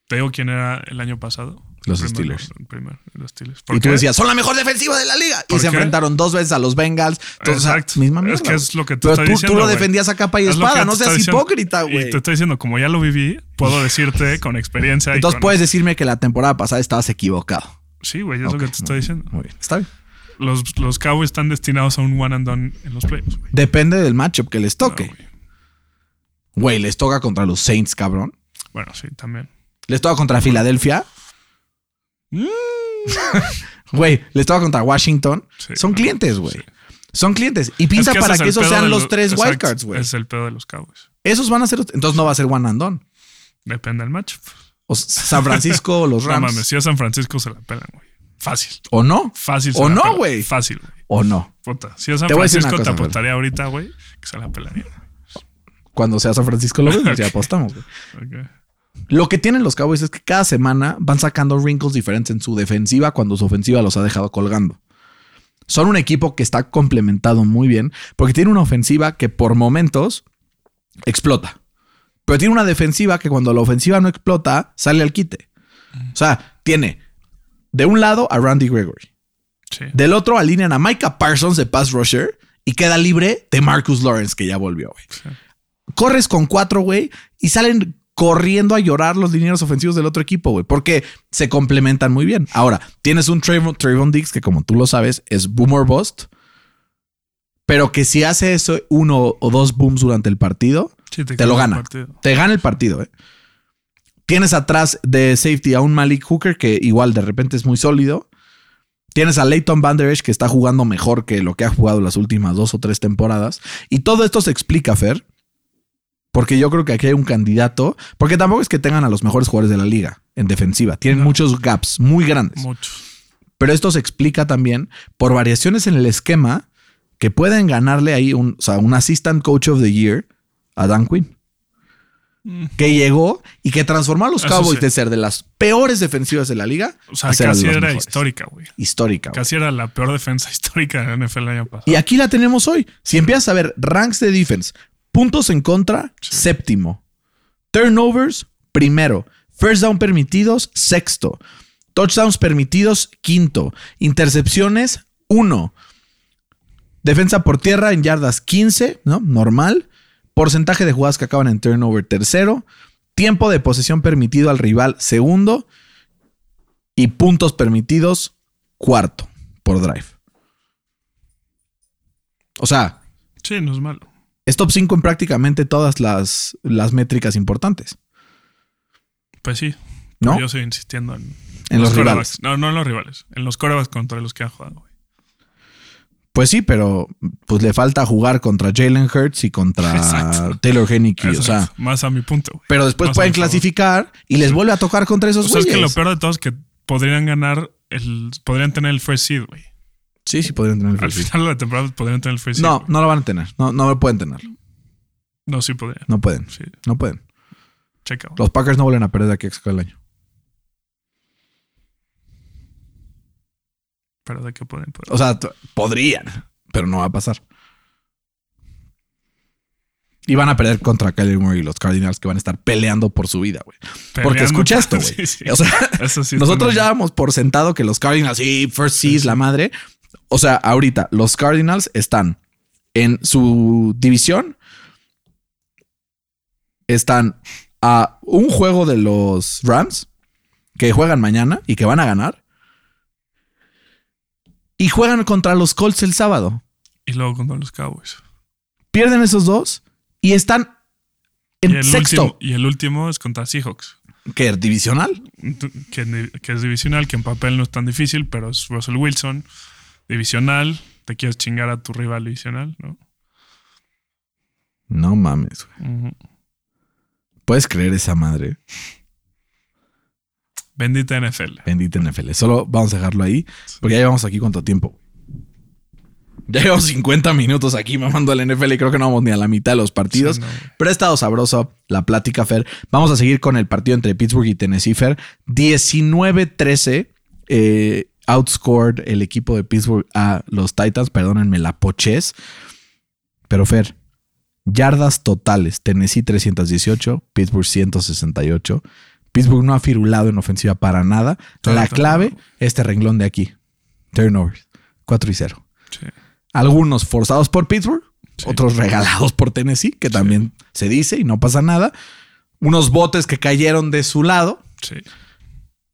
Te digo quién era el año pasado. Los El Steelers. el primero, los Steelers. ¿Por Y tú decías, son la mejor defensiva de la liga. Y ¿Por se qué? enfrentaron dos veces a los Bengals. Entonces, Exacto. misma Es que es lo que Pero estoy tú, diciendo, tú lo defendías a capa y Es espada. No seas diciendo. hipócrita, Y güey. te estoy diciendo, como ya lo viví, puedo decirte con experiencia. y Entonces con- puedes decirme que la temporada pasada estabas equivocado. Sí, güey, es lo que te estoy diciendo. Muy bien. Está bien. Los, los Cowboys están destinados a un one and done en los playoffs, güey. Depende del matchup que les No, toque. güey. Güey, les toca contra los Saints, cabrón. bueno, sí, también. Les toca contra Filadelfia. Mm. Güey, les toca contra Washington. Sí, Son clientes, güey. sí. Son clientes. Y Es ese para es que esos sean los tres wildcards, güey. Es el pedo de los Cowboys. Esos van a ser. Entonces no va a ser one and done. Depende del match. O San Francisco o los No Rams. mames, si es San Francisco se la pelan, güey. Fácil. o no. Fácil. se O la no, güey. Fácil. O no. Puta. Si es San Te a Francisco, te cosa, Fer. apostaría ahorita, güey, que se la pelaría. Cuando sea San Francisco lo vemos, ya apostamos, güey. Lo que tienen los Cowboys es que cada semana van sacando wrinkles diferentes en su defensiva cuando su ofensiva los ha dejado colgando. Son un equipo que está complementado muy bien porque tiene una ofensiva que por momentos explota. Pero tiene una defensiva que cuando la ofensiva no explota, sale al quite. O sea, tiene de un lado a Randy Gregory. Sí. Del otro alinean a Micah Parsons de pass rusher y queda libre de Marcus Lawrence, que ya volvió, güey. Sí. Corres con cuatro, güey, y salen corriendo a llorar los linieros ofensivos del otro equipo, güey, porque se complementan muy bien. Ahora, tienes un Trayvon, Trayvon Diggs que, como tú lo sabes, es boomer bust, pero que si hace eso uno o dos booms durante el partido, Sí, te lo gana. te gana el partido, eh. Tienes atrás de safety a un Malik Hooker que igual de repente es muy sólido. Tienes a Leighton Van Der Esch que está jugando mejor que lo que ha jugado las últimas dos o tres temporadas. Y todo esto se explica, Fer, porque yo creo que aquí hay un candidato, porque tampoco es que tengan a los mejores jugadores de la liga en defensiva. Tienen No. muchos gaps muy grandes. Muchos. Pero esto se explica también por variaciones en el esquema que pueden ganarle ahí un, o sea, un assistant coach of the year a Dan Quinn. Mm. Que llegó y que transformó a los Eso Cowboys sí. de ser de las peores defensivas de la liga O sea, casi era mejores. histórica, güey. Histórica. Casi era la peor defensa histórica de la NFL el año pasado. Y aquí la tenemos hoy. Si empiezas a ver ranks de defense, puntos en contra, séptimo. Turnovers, primero. First down permitidos, sexto. Touchdowns permitidos, quinto. Intercepciones, uno. Defensa por tierra en yardas 15, ¿no? Normal. Porcentaje de jugadas que acaban en turnover, tercero. Tiempo de posesión permitido al rival, segundo. Y puntos permitidos, cuarto por drive. O sea, Sí, no es malo. es top 5 en prácticamente todas las, las métricas importantes, Pues sí. ¿no? Yo sigo insistiendo en, En los quarterbacks. rivales. No, no en los rivales. En los corebacks contra los que han jugado, güey. Pues sí, pero pues le falta jugar contra Jalen Hurts y contra Exacto. Taylor Henneke, o sea, más a mi punto, pero después más pueden favor. clasificar y les vuelve a tocar contra esos O sea, es que lo güeyes. peor de todo es que podrían ganar el. Podrían tener el first seed, güey. Sí, sí podrían tener el Al first seed. final de la temporada podrían tener el first seed. No, no lo van a tener. No, no pueden tenerlo. No, sí podrían. No pueden. Sí, No pueden. checa. Los Packers no vuelven a perder de aquí a el año. Pero de qué pueden. Poder. O sea, podrían, pero no va a pasar. Y van a perder contra Kyler Murray y los Cardinals que van a estar peleando por su vida, güey. Porque escucha esto, güey. Sí, sí. O sea, sí. nosotros ya damos por sentado que los Cardinals, sí, first seas, la madre. O sea, ahorita los Cardinals están en su división. Están a un juego de los Rams que juegan mañana y que van a ganar. Y juegan contra los Colts el sábado. Y luego contra los Cowboys. Pierden esos dos y están en sexto. último, y el último es contra Seahawks. ¿Qué? ¿Divisional? Que, que es divisional, que en papel no es tan difícil, pero es Russell Wilson. Divisional. Te quieres chingar a tu rival divisional, ¿no? No mames. güey. ¿Puedes creer esa madre? Bendita NFL. Bendita NFL. Solo vamos a dejarlo ahí porque ya llevamos aquí cuánto tiempo. Ya llevamos 50 minutos aquí mamando al NFL y creo que no vamos ni a la mitad de los partidos. Sí, no, güey. Pero ha estado sabroso la plática, Fer. Vamos a seguir con el partido entre Pittsburgh y Tennessee, Fer. 19-13 eh, outscored el equipo de Pittsburgh a los Titans. Perdónenme la pochez. Pero, Fer, yardas totales. Tennessee 318, Pittsburgh 168. Pittsburgh no ha firulado en ofensiva para nada. La clave, este renglón de aquí. Turnovers. 4 y 0. Sí. Algunos forzados por Pittsburgh, Sí. otros regalados por Tennessee, que también se dice y no pasa nada. Unos botes que cayeron de su lado Sí.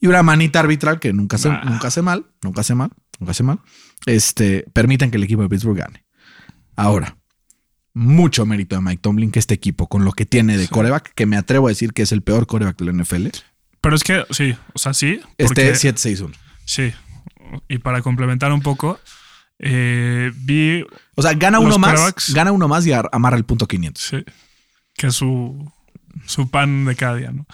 y una manita arbitral que nunca hace, Nah. nunca hace mal, nunca hace mal, nunca hace mal. Este, permiten que el equipo de Pittsburgh gane. Ahora, mucho mérito de Mike Tomlin que este equipo, con lo que tiene de coreback, que me atrevo a decir que es el peor coreback de la NFL, Pero es que, sí, o sea, sí. este porque- 7-6-1. Sí. Y para complementar un poco, eh, vi O sea, gana uno más, gana uno más y ar- amarra el punto 500. sí, que es su, su pan de cada día, ¿no?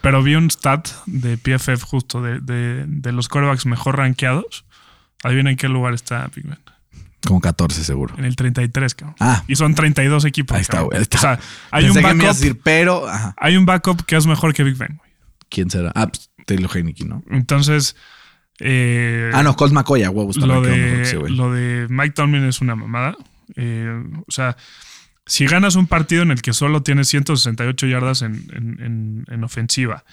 Pero vi un stat de PFF justo de, de, de los corebacks mejor rankeados. Adivina en qué lugar está Big Ben. Como 14 seguro. En el 33, cabrón. Ah, Y son 32 equipos. Ahí está, güey. O sea, hay Pensé un, que me ibas a backup, decir, pero, ajá. hay un backup que es mejor que Big Ben. güey. ¿Quién será? Ah, pues, Taylor Heineke, ¿no? Entonces, eh, Ah, no, Colt McCoy, huevos. lo que de, lo de Mike Tomlin es una mamada. Eh, o sea, si ganas un partido en el que solo tienes 168 yardas en, en- en- en ofensiva,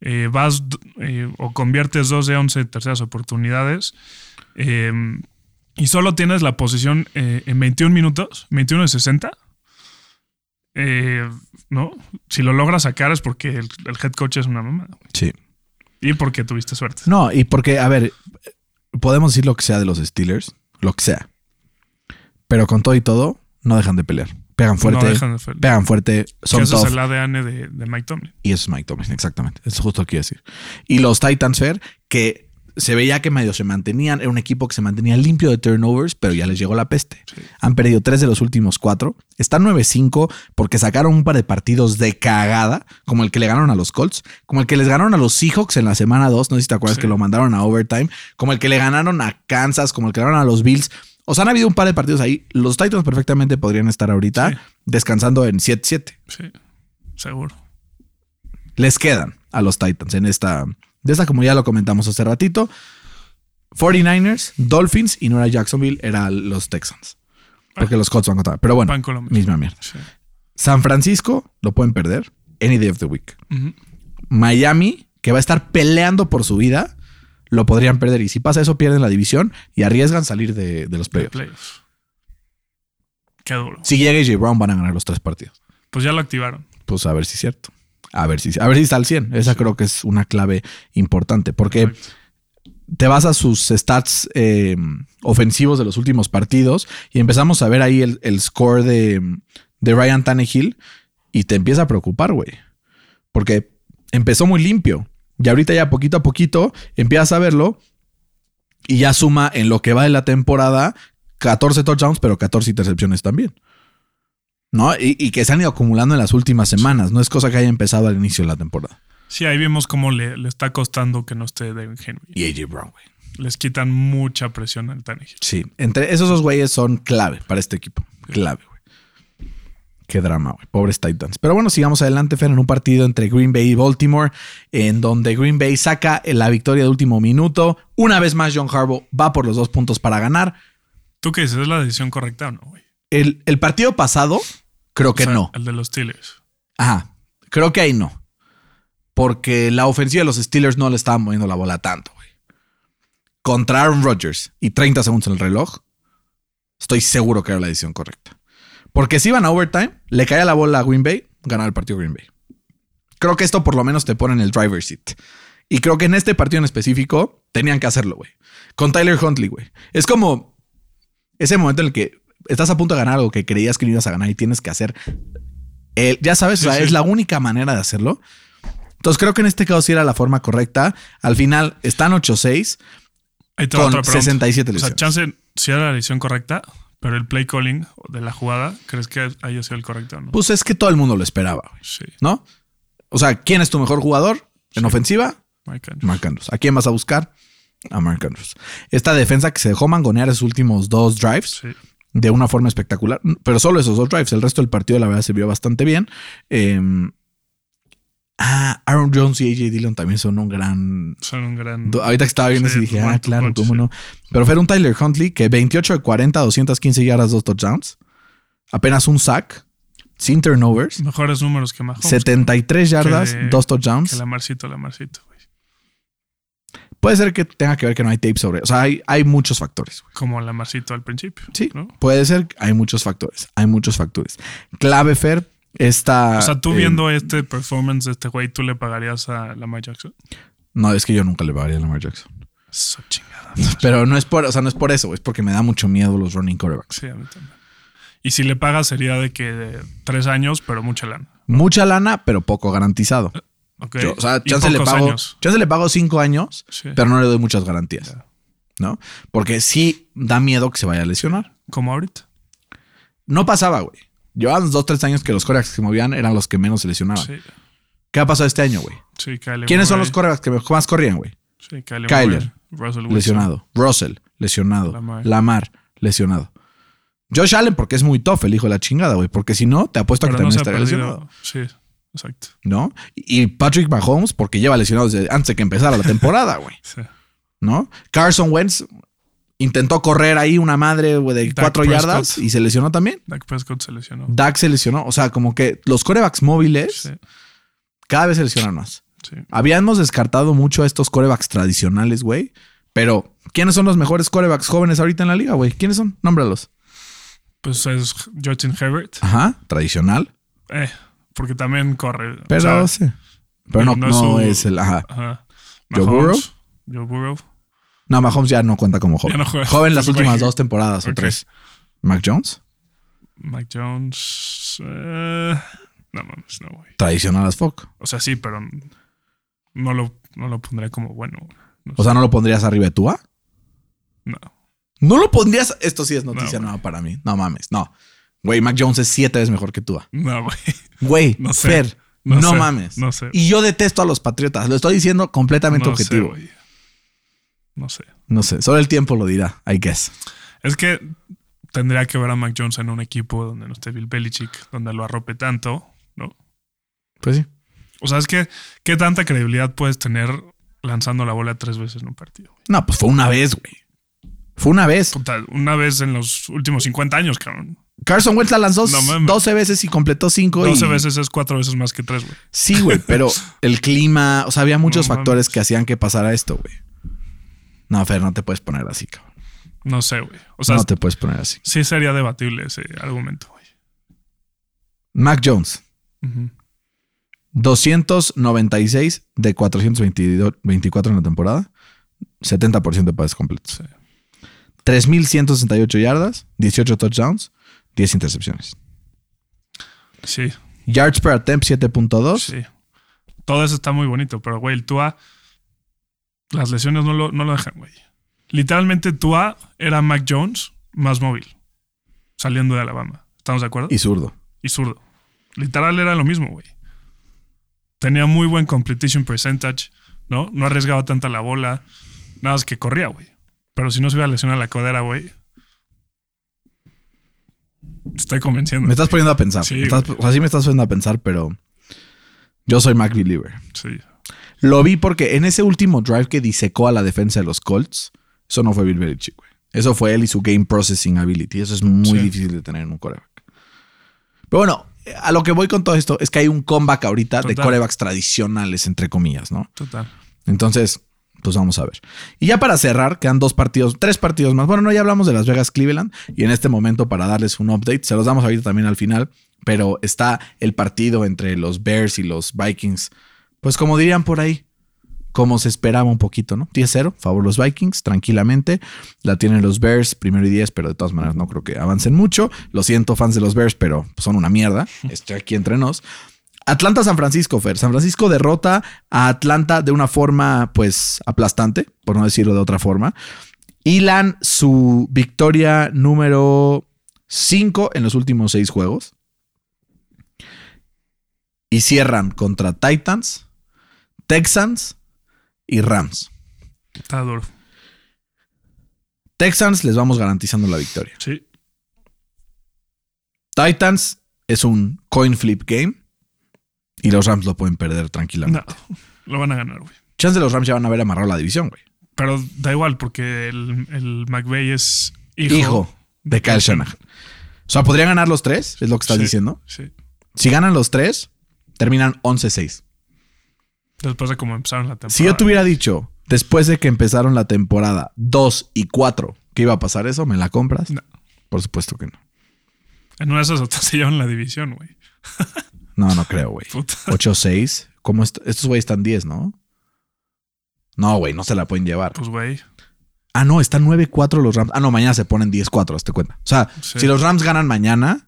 eh, vas eh, o conviertes 2 de 11 terceras oportunidades eh, y solo tienes la posición eh, en 21 minutos, 21 de 60, eh, ¿no? Si lo logras sacar es porque el, el head coach es una mamada Sí. y porque tuviste suerte. No, y porque, a ver, podemos decir lo que sea de los Steelers, lo que sea. Pero con todo y todo, no dejan de pelear. Pegan fuerte, no dejan de fel- pegan fuerte, son tough. es el ADN de, de Mike Tomlin. Y eso es Mike Tomlin, exactamente. Eso es justo lo que a decir. Y los Titans Fair, que se veía que medio se mantenían. Era un equipo que se mantenía limpio de turnovers, pero ya les llegó la peste. Han perdido tres de los últimos cuatro. Están 9-5 porque sacaron un par de partidos de cagada, como el que le ganaron a los Colts, como el que les ganaron a los Seahawks en la semana 2. No sé si te acuerdas que lo mandaron a overtime, como el que le ganaron a Kansas, como el que le ganaron a los Bills. O sea, han habido un par de partidos ahí. Los Titans perfectamente podrían estar ahorita descansando en 7-7. Sí, seguro. Les quedan a los Titans en esta de esa, como ya lo comentamos hace ratito, 49ers, Dolphins y no era Jacksonville, era los Texans. Porque los Colts van a contar. Pero bueno, misma mierda. San Francisco lo pueden perder any day of the week. Miami, que va a estar peleando por su vida, lo podrían perder. Y si pasa eso, pierden la división y arriesgan salir de, los playoffs. Qué duro. Si llega AJ Brown, van a ganar los tres partidos. Pues ya lo activaron. Pues a ver si es cierto. A ver si, a ver si está al 100. Esa creo que es una clave importante porque te vas a sus stats eh, ofensivos de los últimos partidos y empezamos a ver ahí el, score de, de Ryan Tannehill y te empieza a preocupar, güey. Porque empezó muy limpio y ahorita ya poquito a poquito empiezas a verlo y ya suma en lo que va de la temporada 14 touchdowns, pero 14 intercepciones también. ¿No? Y, que se han ido acumulando en las últimas semanas. No es cosa que haya empezado al inicio de la temporada. Sí, ahí vimos cómo le, está costando que no esté Devin Henry. Y AJ Brown, güey. Les quitan mucha presión al Tannehill. Sí, entre esos dos güeyes son clave para este equipo. Clave, güey. Qué drama, güey. Pobres Titans. Pero bueno, sigamos adelante, Fer, en un partido entre Green Bay y Baltimore, en donde Green Bay saca la victoria de último minuto. Una vez más, John Harbaugh va por los dos puntos para ganar. ¿Tú qué dices? ¿Es la decisión correcta o no, güey? El, el partido pasado Creo que no. El de los Steelers. Ajá. Creo que ahí no. Porque la ofensiva de los Steelers no le estaba moviendo la bola tanto, güey. Contra Aaron Rodgers y 30 segundos en el reloj, estoy seguro que era la decisión correcta. Porque si iban a overtime, le caía la bola a Green Bay, ganaba el partido Green Bay. Creo que esto por lo menos te pone en el driver's seat. Y creo que en este partido en específico tenían que hacerlo, güey. Con Tyler Huntley, güey. Es como ese momento en el que estás a punto de ganar algo que creías que no ibas a ganar y tienes que hacer. El, ya sabes, es la única manera de hacerlo. Entonces creo que en este caso sí era la forma correcta. Al final están 8-6 con 67 lesiones. O sea, chance si era la decisión correcta, pero el play calling de la jugada, ¿crees que haya sido el correcto? ¿no? Pues es que todo el mundo lo esperaba. Sí. ¿No? O sea, ¿quién es tu mejor jugador en ofensiva? Mike Andrews. ¿A quién vas a buscar? A Mark Andrews. Esta defensa que se dejó mangonear en sus últimos dos drives. Sí de una forma espectacular. Pero solo esos dos drives. El resto del partido, la verdad, se vio bastante bien. Em, ah, Aaron Jones y AJ Dillon también son un gran. Son un gran. Ahorita que estaba viendo, sí, dije, ah, claro, cómo no. Pero fue un Tyler Huntley que 28 de 40, 215 yardas, dos touchdowns. Apenas un sack. Sin turnovers. Mejores números que Mahomes. 73 yardas, dos touchdowns. Que la Marcito, la Marcito. Puede ser que tenga que ver que no hay tape sobre. O sea, hay, hay muchos factores. Como la Marcito al principio. Sí. Puede ser. Hay muchos factores. Hay muchos factores. Clave, Fer, esta. O sea, tú viendo este performance de este güey, ¿tú le pagarías a Lamar Jackson? No, es que yo nunca le pagaría a Lamar Jackson. Eso chingada. Pero no es por, o sea, no es por eso, es porque me da mucho miedo los running quarterbacks. Sí, a mí también. Y si le pagas sería de que de tres años, pero mucha lana. Mucha lana, pero poco garantizado o sea, chance le, pago, chance le pago cinco años, pero no le doy muchas garantías. ¿No? Porque sí da miedo que se vaya a lesionar. Como ahorita. No pasaba, güey. Llevaban dos, tres años que los corebacks que se movían eran los que menos se lesionaban. ¿Qué ha pasado este año, güey? Sí, ¿Quiénes son los corebacks que más corrían, güey? Sí, Kyler. Russell lesionado. Russell, lesionado. Lamar. lesionado. Josh Allen, porque es muy tough el hijo de la chingada, güey. Porque si no, te apuesto a que también estaría lesionado. Sí. Exacto. ¿No? Y Patrick Mahomes, porque lleva lesionado desde antes de que empezara la temporada, güey. sí. ¿No? Carson Wentz intentó correr ahí una madre de cuatro yardas y se lesionó también. Dak Prescott se lesionó. Dak se lesionó. O sea, como que los corebacks móviles cada vez se lesionan más. Sí. Habíamos descartado mucho a estos corebacks tradicionales, güey. Pero, ¿quiénes son los mejores corebacks jóvenes ahorita en la liga, güey? ¿Quiénes son? Nómbralos. Pues es Justin Herbert. Ajá, tradicional. Eh, porque también corre. Pero sí. Pero no, no, es, el. Ajá. ajá. Joe Burrow. Joe Burrow. No, Mahomes ya no cuenta como joven. joven las últimas dos temporadas o tres. ¿Mac Jones? Mac Jones. Eh, no mames, no, güey. Tradicional as fuck. O sea, sí, pero no lo, no lo pondré como bueno. O sea, ¿no lo pondrías arriba de Tua? No. ¿No lo pondrías? Esto sí es noticia No, nueva para mí. No mames, no. Güey, Mac Jones es siete veces mejor que Tua. No, güey. Güey, No sé. Fer, no, No sé. mames. No sé. Y yo detesto a los Patriotas. Lo estoy diciendo completamente No objetivo. no sé. no sé, solo el tiempo lo dirá, I guess. Es que tendría que ver a Mac Jones en un equipo donde no esté Bill Belichick, donde lo arrope tanto, ¿no? Pues sí. O sea, es que, ¿qué tanta credibilidad puedes tener lanzando la bola tres veces en un partido? No, pues fue una vez, güey. Fue una vez. Puta, una vez en los últimos 50 años, cabrón. Carson Wentz la lanzó No mames. 12 veces y completó 5. 12 veces es cuatro veces más que tres, güey. Sí, güey, pero el clima, o sea, había muchos No factores mames. que hacían que pasara esto, güey. No, Fer, no te puedes poner así, cabrón. No sé, güey. O sea, no te puedes poner así. sí sería debatible ese argumento, güey. Mac Jones, Ujú. 296 de 424 en la temporada, 70% de pases completos. Sí. 3.168 yardas, 18 touchdowns, 10 intercepciones. Sí, Yards per attempt 7.2. sí. Todo eso está muy bonito, pero, güey, el Tua, las lesiones no lo, no lo dejan, güey. Literalmente, Tua era Mac Jones más móvil, saliendo de Alabama. ¿Estamos de acuerdo? Y zurdo. y zurdo. Literal era lo mismo, güey. Tenía muy buen completion percentage, ¿no? No arriesgaba tanta la bola. Nada más que corría, güey. Pero si no se hubiera lesionado la codera, güey. Estoy convenciendo. Me estás poniendo a pensar. Sí, estás- o sea, sí me estás poniendo a pensar, pero yo soy Mac Believer. Sí. Lo vi porque en ese último drive que disecó a la defensa de los Colts, eso no fue Bill Belichick, güey. Eso fue él y su game processing ability. Eso es muy Sí. difícil de tener en un coreback. Pero bueno, a lo que voy con todo esto es que hay un comeback ahorita de corebacks tradicionales, entre comillas, ¿no? Total. Entonces, pues vamos a ver. Y ya para cerrar, quedan dos partidos, tres partidos más. Bueno, no, ya hablamos de Las Vegas Cleveland y en este momento para darles un update, se los damos ahorita también al final, pero está el partido entre los Bears y los Vikings. Pues como dirían por ahí, como se esperaba un poquito, ¿no? 10-0, favor los Vikings, tranquilamente. La tienen los Bears, primero y 10, pero de todas maneras no creo que avancen mucho. Lo siento, fans de los Bears, pero son una mierda. Estoy aquí entre nos. Atlanta-San Francisco, Fer. San Francisco derrota a Atlanta de una forma, pues, aplastante, por no decirlo de otra forma. Hilan su victoria número 5 en los últimos 6 juegos. Y cierran contra Titans, Texans y Rams. Está duro. Texans les vamos garantizando la victoria. Sí. Titans es un coin flip game y los Rams lo pueden perder tranquilamente. No. Lo van a ganar, güey. Chance de los Rams ya van a haber amarrado la división, güey. Pero da igual, porque el, el McVay es hijo, Hijo, de Kyle Shanahan. O sea, podrían ganar los tres, es lo que estás Sí. diciendo. Sí. Si ganan los tres, terminan 11-6. Después de cómo empezaron la temporada. Si yo te hubiera dicho, después de que empezaron la temporada 2 y 4, que iba a pasar eso, ¿me la compras? No. Por supuesto que no. En una de esas otras se llevan la división, güey. No, no creo, güey. Puta. 8-6. ¿Cómo est- Estos güeyes están 10, ¿no? No, güey, no se la pueden llevar. Pues, güey. Ah, no, están 9-4 los Rams. Ah, no, mañana se ponen 10-4, hazte cuenta. O sea, Sí. si los Rams ganan mañana.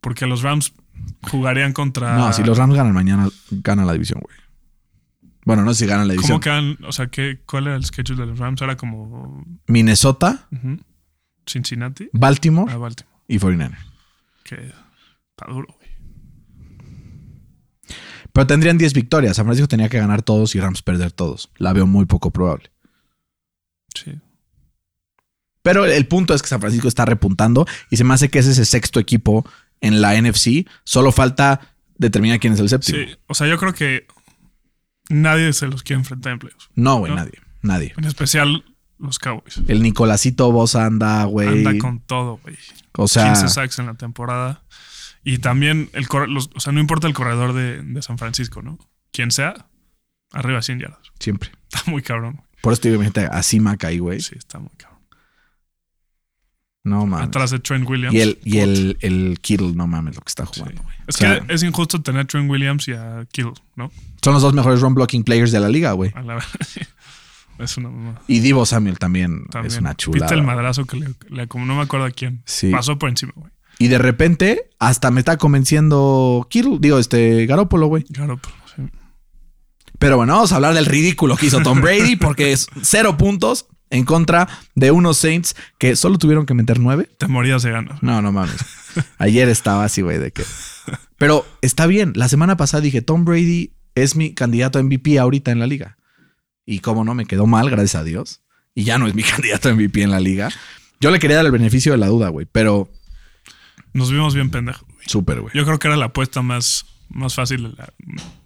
Porque los Rams jugarían contra. No, si los Rams ganan mañana, ganan la división, güey. Bueno, no sé si ganan la división. ¿Cómo quedan? O sea, ¿qué, ¿cuál era el schedule de los Rams? Era como Minnesota, ujú, Cincinnati Baltimore a Baltimore. y 49 Que está duro, güey. Pero tendrían 10 victorias. San Francisco tenía que ganar todos y Rams perder todos. La veo muy poco probable. Sí. Pero el punto es que San Francisco está repuntando y se me hace que es ese sexto equipo en la NFC. Solo falta determinar quién es el séptimo. Sí. O sea, yo creo que nadie se los quiere enfrentar en playoffs. No, güey, No. nadie. Nadie. En especial los Cowboys. El Nicolásito Bosa anda, güey. Anda con todo, güey. O sea, 15 sacks en la temporada. Y también, el los- o sea, no importa el corredor de, de San Francisco, ¿no? Quien sea, arriba de 100 yardas. siempre. Está muy cabrón. güey. Por eso te digo, imagínate, a Simac ahí, güey. Sí, está muy cabrón. No mames. Atrás de Trent Williams. Y el, y el, el Kittle, no mames lo que está Sí. jugando, güey. Es O sea- que es injusto tener a Trent Williams y a Kittle, ¿no? Son los dos mejores run blocking players de la liga, güey. A la Es una mamá. Y Divo Samuel también, También. es una chulada. Viste el madrazo que le, le- como no me acuerdo a quién. Sí. Pasó por encima, güey. Y de repente, hasta me está convenciendo Kittle, digo, este Garópolo, güey. Pues, sí. Pero bueno, vamos a hablar del ridículo que hizo Tom Brady porque es cero puntos en contra de unos Saints que solo tuvieron que meter nueve. Te morías de ganas. No, no mames. Ayer estaba así, güey, de que. Pero está bien. La semana pasada dije, Tom Brady es mi candidato a MVP ahorita en la liga. Y como no, me quedó mal, gracias a Dios. Y ya no es mi candidato a MVP en la liga. Yo le quería dar el beneficio de la duda, güey, pero Nos vimos bien pendejos. güey. súper, güey. Yo creo que era la apuesta más, más fácil de, la-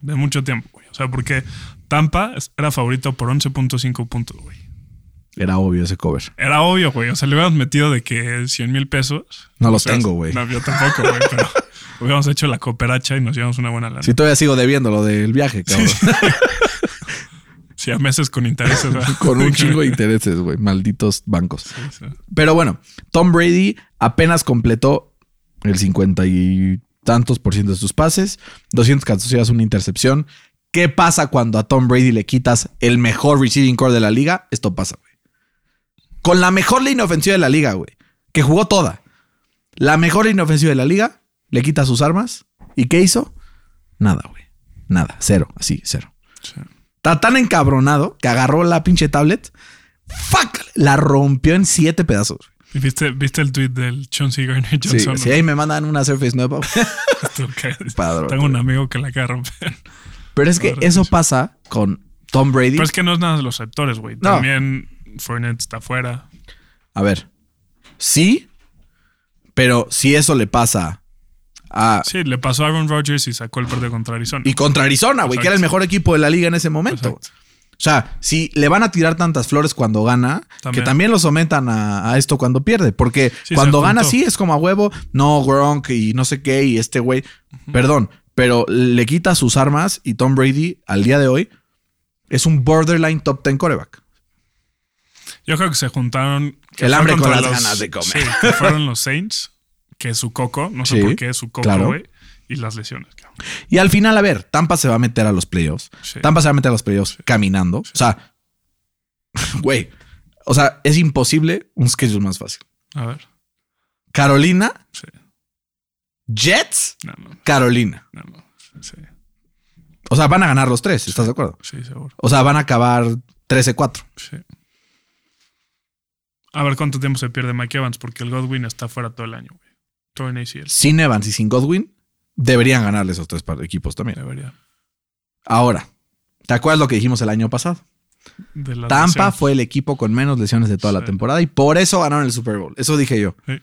de mucho tiempo, güey. O sea, porque Tampa era favorito por 11.5 puntos, güey. Era obvio ese cover. Era obvio, güey. O sea, le hubiéramos metido de que 100 mil pesos. No los O sea, tengo, güey. No, yo tampoco, güey. Pero hubiéramos hecho la cooperacha y nos llevamos una buena lana. Si todavía sigo debiendo lo del viaje, cabrón. Sí, a meses con intereses. ¿verdad? Con un chingo de intereses, güey. Malditos bancos. Sí. Pero bueno, Tom Brady apenas completó el 50 y tantos por ciento de sus pases, 214 yardas, una intercepción. ¿Qué pasa cuando a Tom Brady le quitas el mejor receiving core de la liga? Esto pasa, güey. Con la mejor línea ofensiva de la liga, güey. Que jugó toda. La mejor línea ofensiva de la liga, le quita sus armas. ¿Y qué hizo? Nada, güey. Nada. Cero. Así, cero. Sí. Está tan encabronado que agarró la pinche tablet. ¡Fuck! La rompió en siete pedazos. ¿Y ¿Viste, ¿Viste el tweet del Chauncey Garner Sí, Johnson? si ahí me mandan una Surface nueva. Padre. Tengo un amigo que la acaba de romper. Pero es que eso sí. pasa con Tom Brady. Pero es que no es nada de los sectores, güey. No. También Fournette está afuera. A ver, sí, pero si eso le pasa a. Sí, le pasó a Aaron Rodgers y sacó el partido contra Arizona. Y contra Arizona, güey, que era el mejor equipo de la liga en ese momento. Exacto. O sea, si le van a tirar tantas flores cuando gana, que También. también lo sometan a, a esto cuando pierde. Porque Sí, cuando gana, sí, es como a huevo. No, Gronk y no sé qué, y este güey. Perdón, pero le quita sus armas y Tom Brady, al día de hoy, es un borderline top 10 coreback. Yo creo que se juntaron. que El hambre con las ganas de comer. Sí, que fueron los Saints, que es su coco. No sé Sí, por qué es su coco, claro. güey. Y las lesiones. Y al final, a ver, Tampa se va a meter a los playoffs. Sí. Tampa se va a meter a los playoffs caminando. O sea, güey. O sea, es imposible un schedule más fácil. A ver. Carolina, Sí. Jets, No, no, Carolina. no, no. Sí, O sea, van a ganar los tres, ¿estás de acuerdo? sí, seguro. O sea, van a acabar 13-4. Sí. A ver cuánto tiempo se pierde Mike Evans, porque el Godwin está fuera todo el año, güey. Todo en ACL. Sin Evans y sin Godwin, deberían ganarle esos tres equipos también. Debería. Ahora, ¿te acuerdas lo que dijimos el año pasado? De la Tampa lesión. fue el equipo con menos lesiones de toda la temporada y por eso ganaron el Super Bowl. Eso dije yo. Sí.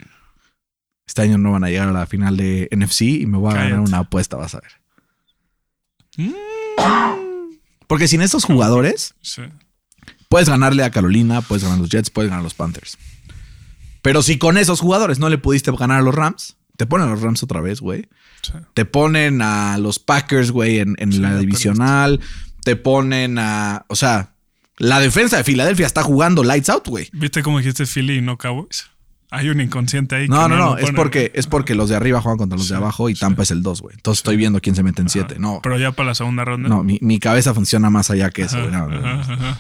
Este año no van a llegar a la final de NFC y me voy a ganar una apuesta, vas a ver. Mm. Porque sin estos jugadores, Sí. puedes ganarle a Carolina, puedes ganar a los Jets, puedes ganar a los Panthers. Pero si con esos jugadores no le pudiste ganar a los Rams, te ponen a los Rams otra vez, güey. sí. Te ponen a los Packers, güey, en, en Sí, la divisional. Te ponen a. O sea, la defensa de Filadelfia está jugando lights out, güey. ¿Viste cómo dijiste Philly y no Cowboys? Hay un inconsciente ahí. No, que no, no. Es porque, es porque los de arriba juegan contra los de abajo y sí. Tampa es el 2, güey. Entonces estoy viendo quién se mete en 7. No, Pero ya para la segunda ronda. no mi, mi cabeza funciona más allá que eso, güey. No, no.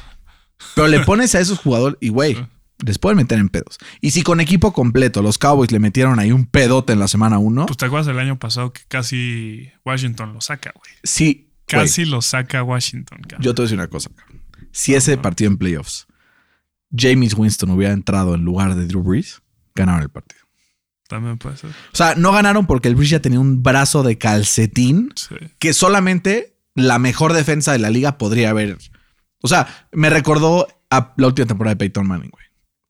Pero le pones a esos jugadores y, güey. Les pueden meter en pedos. Y si con equipo completo los Cowboys le metieron ahí un pedote en la semana 1, Pues te acuerdas del año pasado que casi Washington lo saca, güey. sí. Casi lo saca Washington, cabrón. yo te voy a decir una cosa. cabrón. Si ese partido en playoffs, James Winston hubiera entrado en lugar de Drew Brees, ganaron el partido. También puede ser. O sea, no ganaron porque el Brees ya tenía un brazo de calcetín Sí. que solamente la mejor defensa de la liga podría haber. O sea, me recordó a la última temporada de Peyton Manning, güey.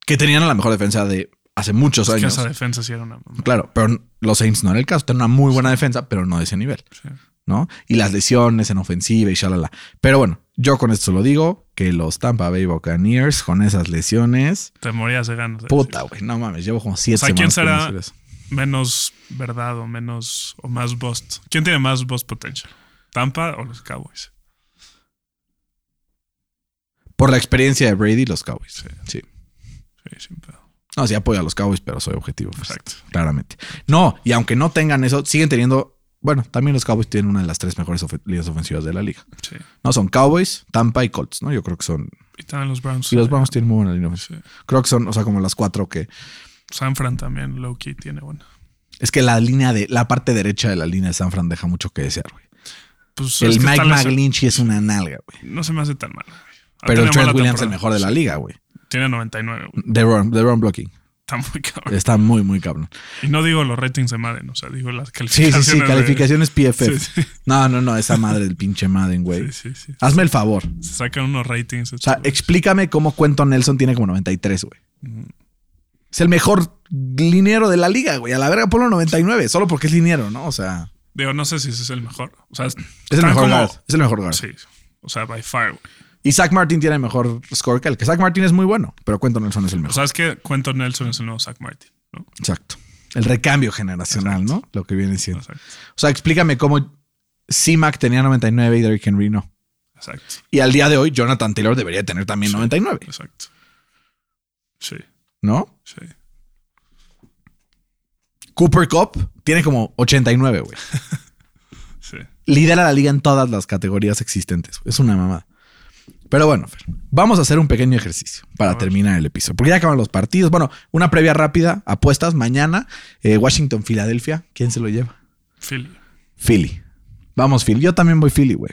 Que tenían a la mejor defensa de hace muchos Es que años. esa defensa sí era una. Claro, pero los Saints no era el caso. Tenían una muy buena defensa, pero no de ese nivel, Sí. ¿no? Y las lesiones en ofensiva y shalala. Pero bueno, yo con esto lo digo, que los Tampa Bay Buccaneers con esas lesiones, Te morías de ganas. puta, güey, no mames, llevo como siete O sea, ¿quién será? Menos verdad o menos o más bust. ¿Quién tiene más bust potential? ¿Tampa o los Cowboys? Por la experiencia de Brady, los Cowboys. Sí. Sí. Sí, sin pedo. No, sí apoyo a los Cowboys, pero soy objetivo. pues, Exacto. Claramente. No, y aunque no tengan eso, siguen teniendo. Bueno, también los Cowboys tienen una de las tres mejores líneas ofensivas de la liga. Sí. No, son Cowboys, Tampa y Colts, ¿no? Yo creo que son. Y también los Browns. Y los Browns tienen muy buena línea ofensiva. Sí. Creo que son, o sea, como las cuatro que. San Fran también, low key, tiene buena. Es que la línea de. La parte derecha de la línea de San Fran deja mucho que desear, güey. Pues, el Mike McGlinchey es una nalga, güey. No se me hace tan mal. güey. Pero el Trent Williams es el mejor de la liga, güey. Tiene 99, güey. De run, de run blocking. Está muy cabrón. Está muy, muy cabrón. Y no digo los ratings de Madden, o sea, digo las Sí, calificaciones. sí, sí, de- calificaciones PFF. Sí, sí. No, no, no, esa madre del pinche Madden, güey. Sí, sí, sí. Hazme el favor. Se sacan unos ratings. O sea, explícame cómo Cuento Nelson tiene como 93, güey. Es el mejor liniero de la liga, güey. A la verga ponlo 99, solo porque es liniero, ¿no? O sea, Digo, no sé si ese es el mejor. O sea, es el mejor como- guard. Es el mejor guard. Sí. O sea, by far, güey. Y Zach Martin tiene mejor score que él. Que Zach Martin es muy bueno, pero Cuento Nelson es el mejor. sea, es que Cuento Nelson es el nuevo Zach Martin, ¿no? Exacto. El recambio generacional, ¿no? Lo que viene siendo. Exacto. O sea, explícame cómo C-Mac tenía 99 y Derrick Henry no. Exacto. Y al día de hoy, Jonathan Taylor debería tener también 99, Exacto. Sí, ¿no? sí. Cooper Cup tiene como 89, güey. Sí. Lidera la liga en todas las categorías existentes. Es una mamada. Pero bueno, Fer, vamos a hacer un pequeño ejercicio para terminar el episodio. Porque ya acaban los partidos. Bueno, una previa rápida. Apuestas mañana. eh, Washington, Filadelfia. ¿Quién se lo lleva? Philly. Philly. Vamos, Philly. Yo también voy Philly, güey.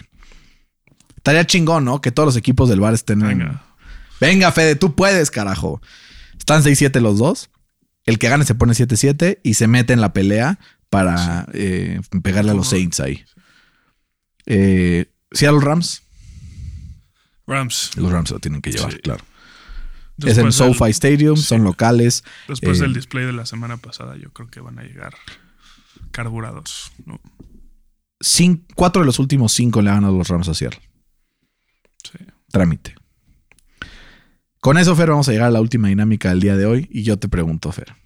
Estaría chingón, ¿no? Que todos los equipos del bar estén en- Venga. Venga, Fede, tú puedes, carajo. Están 6-7 los dos. El que gane se pone 7-7 y se mete en la pelea para eh, pegarle a los Saints ahí. Eh, Seattle Rams. Rams. Los Rams lo tienen que llevar, Sí. claro. es en del- SoFi Stadium, son locales. Después Eh, del display de la semana pasada, yo creo que van a llegar carburados. ¿no? Cin- cuatro de los últimos cinco le han ganado los Rams a Seattle. Sí. Trámite. Con eso, Fer, vamos a llegar a la última dinámica del día de hoy. Y yo te pregunto, Fer.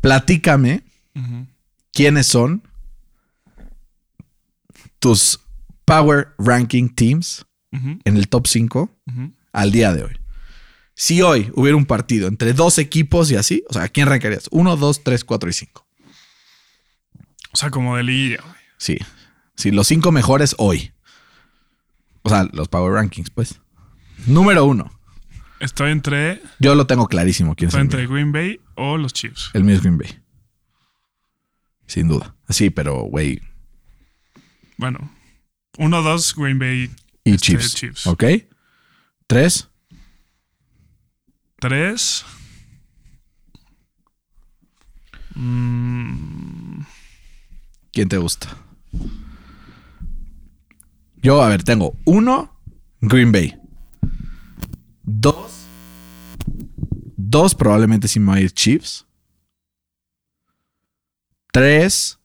Platícame quiénes son tus Power Ranking Teams en el top 5 Ujú. al día de hoy. Si hoy hubiera un partido entre dos equipos y así, o sea, ¿a quién rankarías? Uno, dos, tres, cuatro y cinco. O sea, como de liguilla, güey. Sí. Sí, los cinco mejores hoy. O sea, los Power Rankings, pues. Número uno. Estoy entre, Yo lo tengo clarísimo quién es estoy entre mío. Green Bay o los Chiefs. El mío es Green Bay. Sin duda. Sí, pero, güey. Bueno, uno, dos, Green Bay. Y Este, Chiefs. Chiefs. ¿Ok? Tres. Tres. Mm, ¿Quién te gusta? Yo, a ver, tengo uno, Green Bay. Dos. Dos, probablemente sí me va a ir Chiefs. Tres,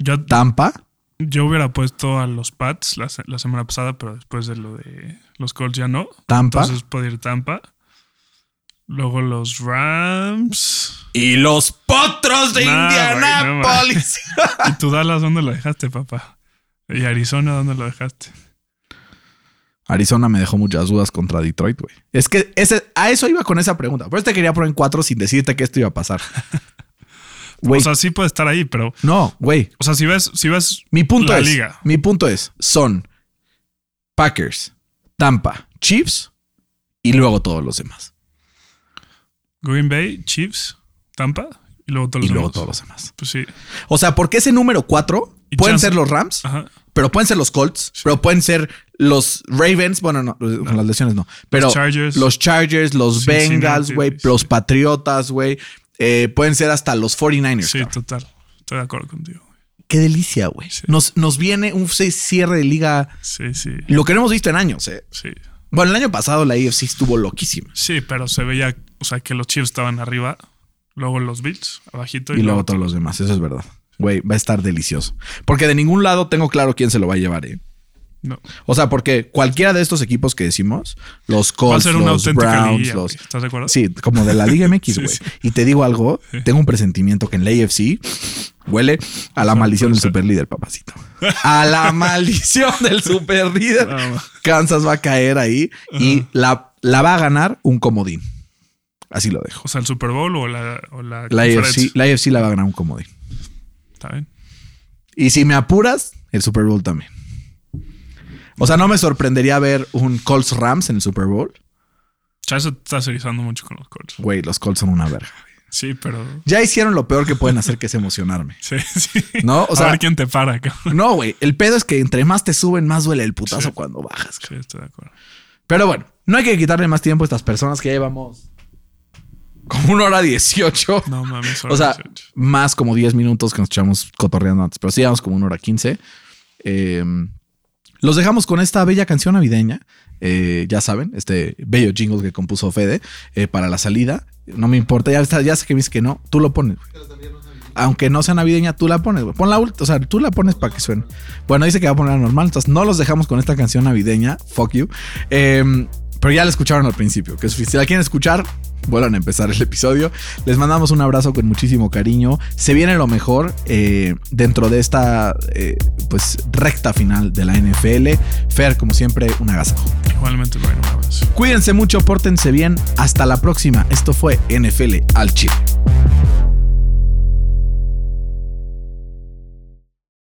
yo, Tampa. yo hubiera puesto a los Pats la, se- la semana pasada, pero después de lo de los Colts ya no. Tampa. Entonces puedo ir Tampa. Luego los Rams. y los potros de Nah, Indianápolis. ¿Y tú Dallas dónde lo dejaste, papá? ¿Y Arizona dónde lo dejaste? Arizona me dejó muchas dudas contra Detroit, güey. Es que ese, a eso iba con esa pregunta. Por eso te quería poner en cuatro sin decirte que esto iba a pasar. O sea, sí puede estar ahí, pero. no, güey. O sea, si ves, si ves Mi punto la es, liga. mi punto es, son Packers, Tampa, Chiefs y luego todos los demás. Green Bay, Chiefs, Tampa y luego todos Y los luego demás. todos los demás. Pues sí. O sea, porque ese número cuatro Y pueden chance- ser los Rams, Ajá. pero pueden ser los Colts, pero pueden ser los Ravens. Bueno, no, con las lesiones no. Pero los Chargers. Los, Chargers, los Cincinnati, Bengals, güey, güey, sí. los Patriotas, güey. Eh, pueden ser hasta los 49ers. Sí, cabrón. total. Estoy de acuerdo contigo. Qué delicia, güey. Sí. Nos, nos viene un cierre de liga, Sí, sí. lo que no hemos visto en años. eh. Sí. Bueno, el año pasado la AFC estuvo loquísima. Sí, pero se veía, o sea, que los Chiefs estaban arriba, luego los Bills, abajito. Y, luego todos los demás, eso es verdad. Güey, va a estar delicioso. Porque de ningún lado tengo claro quién se lo va a llevar, ¿eh? No. O sea, porque cualquiera de estos equipos que decimos, los Colts, los Browns, los... ¿Estás de acuerdo? Sí, como de la Liga MX, güey. sí. Y te digo algo, tengo un presentimiento que en la AFC huele a la maldición del superlíder, papacito. A la maldición del superlíder. Va. Kansas va a caer ahí y la, la va a ganar un comodín. Así lo dejo. O sea, el Super Bowl o la, o la, La. AFC, la AFC la va a ganar un comodín. Está bien. Y si me apuras, el Super Bowl también. O sea, no me sorprendería ver un Colts Rams en el Super Bowl. Eso te estás erizando mucho con los Colts. Güey, los Colts son una verga. Sí, pero. Ya hicieron lo peor que pueden hacer, que es emocionarme. Sí, sí. ¿No? O sea, a ver quién te para, cabrón. No, güey. El pedo es que entre más te suben, más duele el putazo sí. cuando bajas. Sí, estoy de acuerdo. Pero bueno, no hay que quitarle más tiempo a estas personas que ya llevamos como una hora dieciocho. No mames, O sea, 18. más como diez minutos que nos echamos cotorreando antes, pero sí llevamos como una hora quince. Eh, los dejamos con esta bella canción navideña. Eh, ya saben, este bello jingle que compuso Fede eh, para la salida. No me importa, ya, ya sé que me dices que no, tú lo pones. Aunque no sea navideña, tú la pones. Pon la o sea, tú la pones para que suene. Bueno, dice que va a poner normal, entonces no los dejamos con esta canción navideña. Fuck you. Eh, pero ya la escucharon al principio, que si la quieren escuchar, vuelvan a empezar el episodio. Les mandamos un abrazo con muchísimo cariño. Se viene lo mejor eh, dentro de esta eh, pues recta final de la NFL. Fer, como siempre, un agasajo. Igualmente, bueno, un abrazo. Cuídense mucho, pórtense bien. Hasta la próxima. Esto fue NFL al Chile.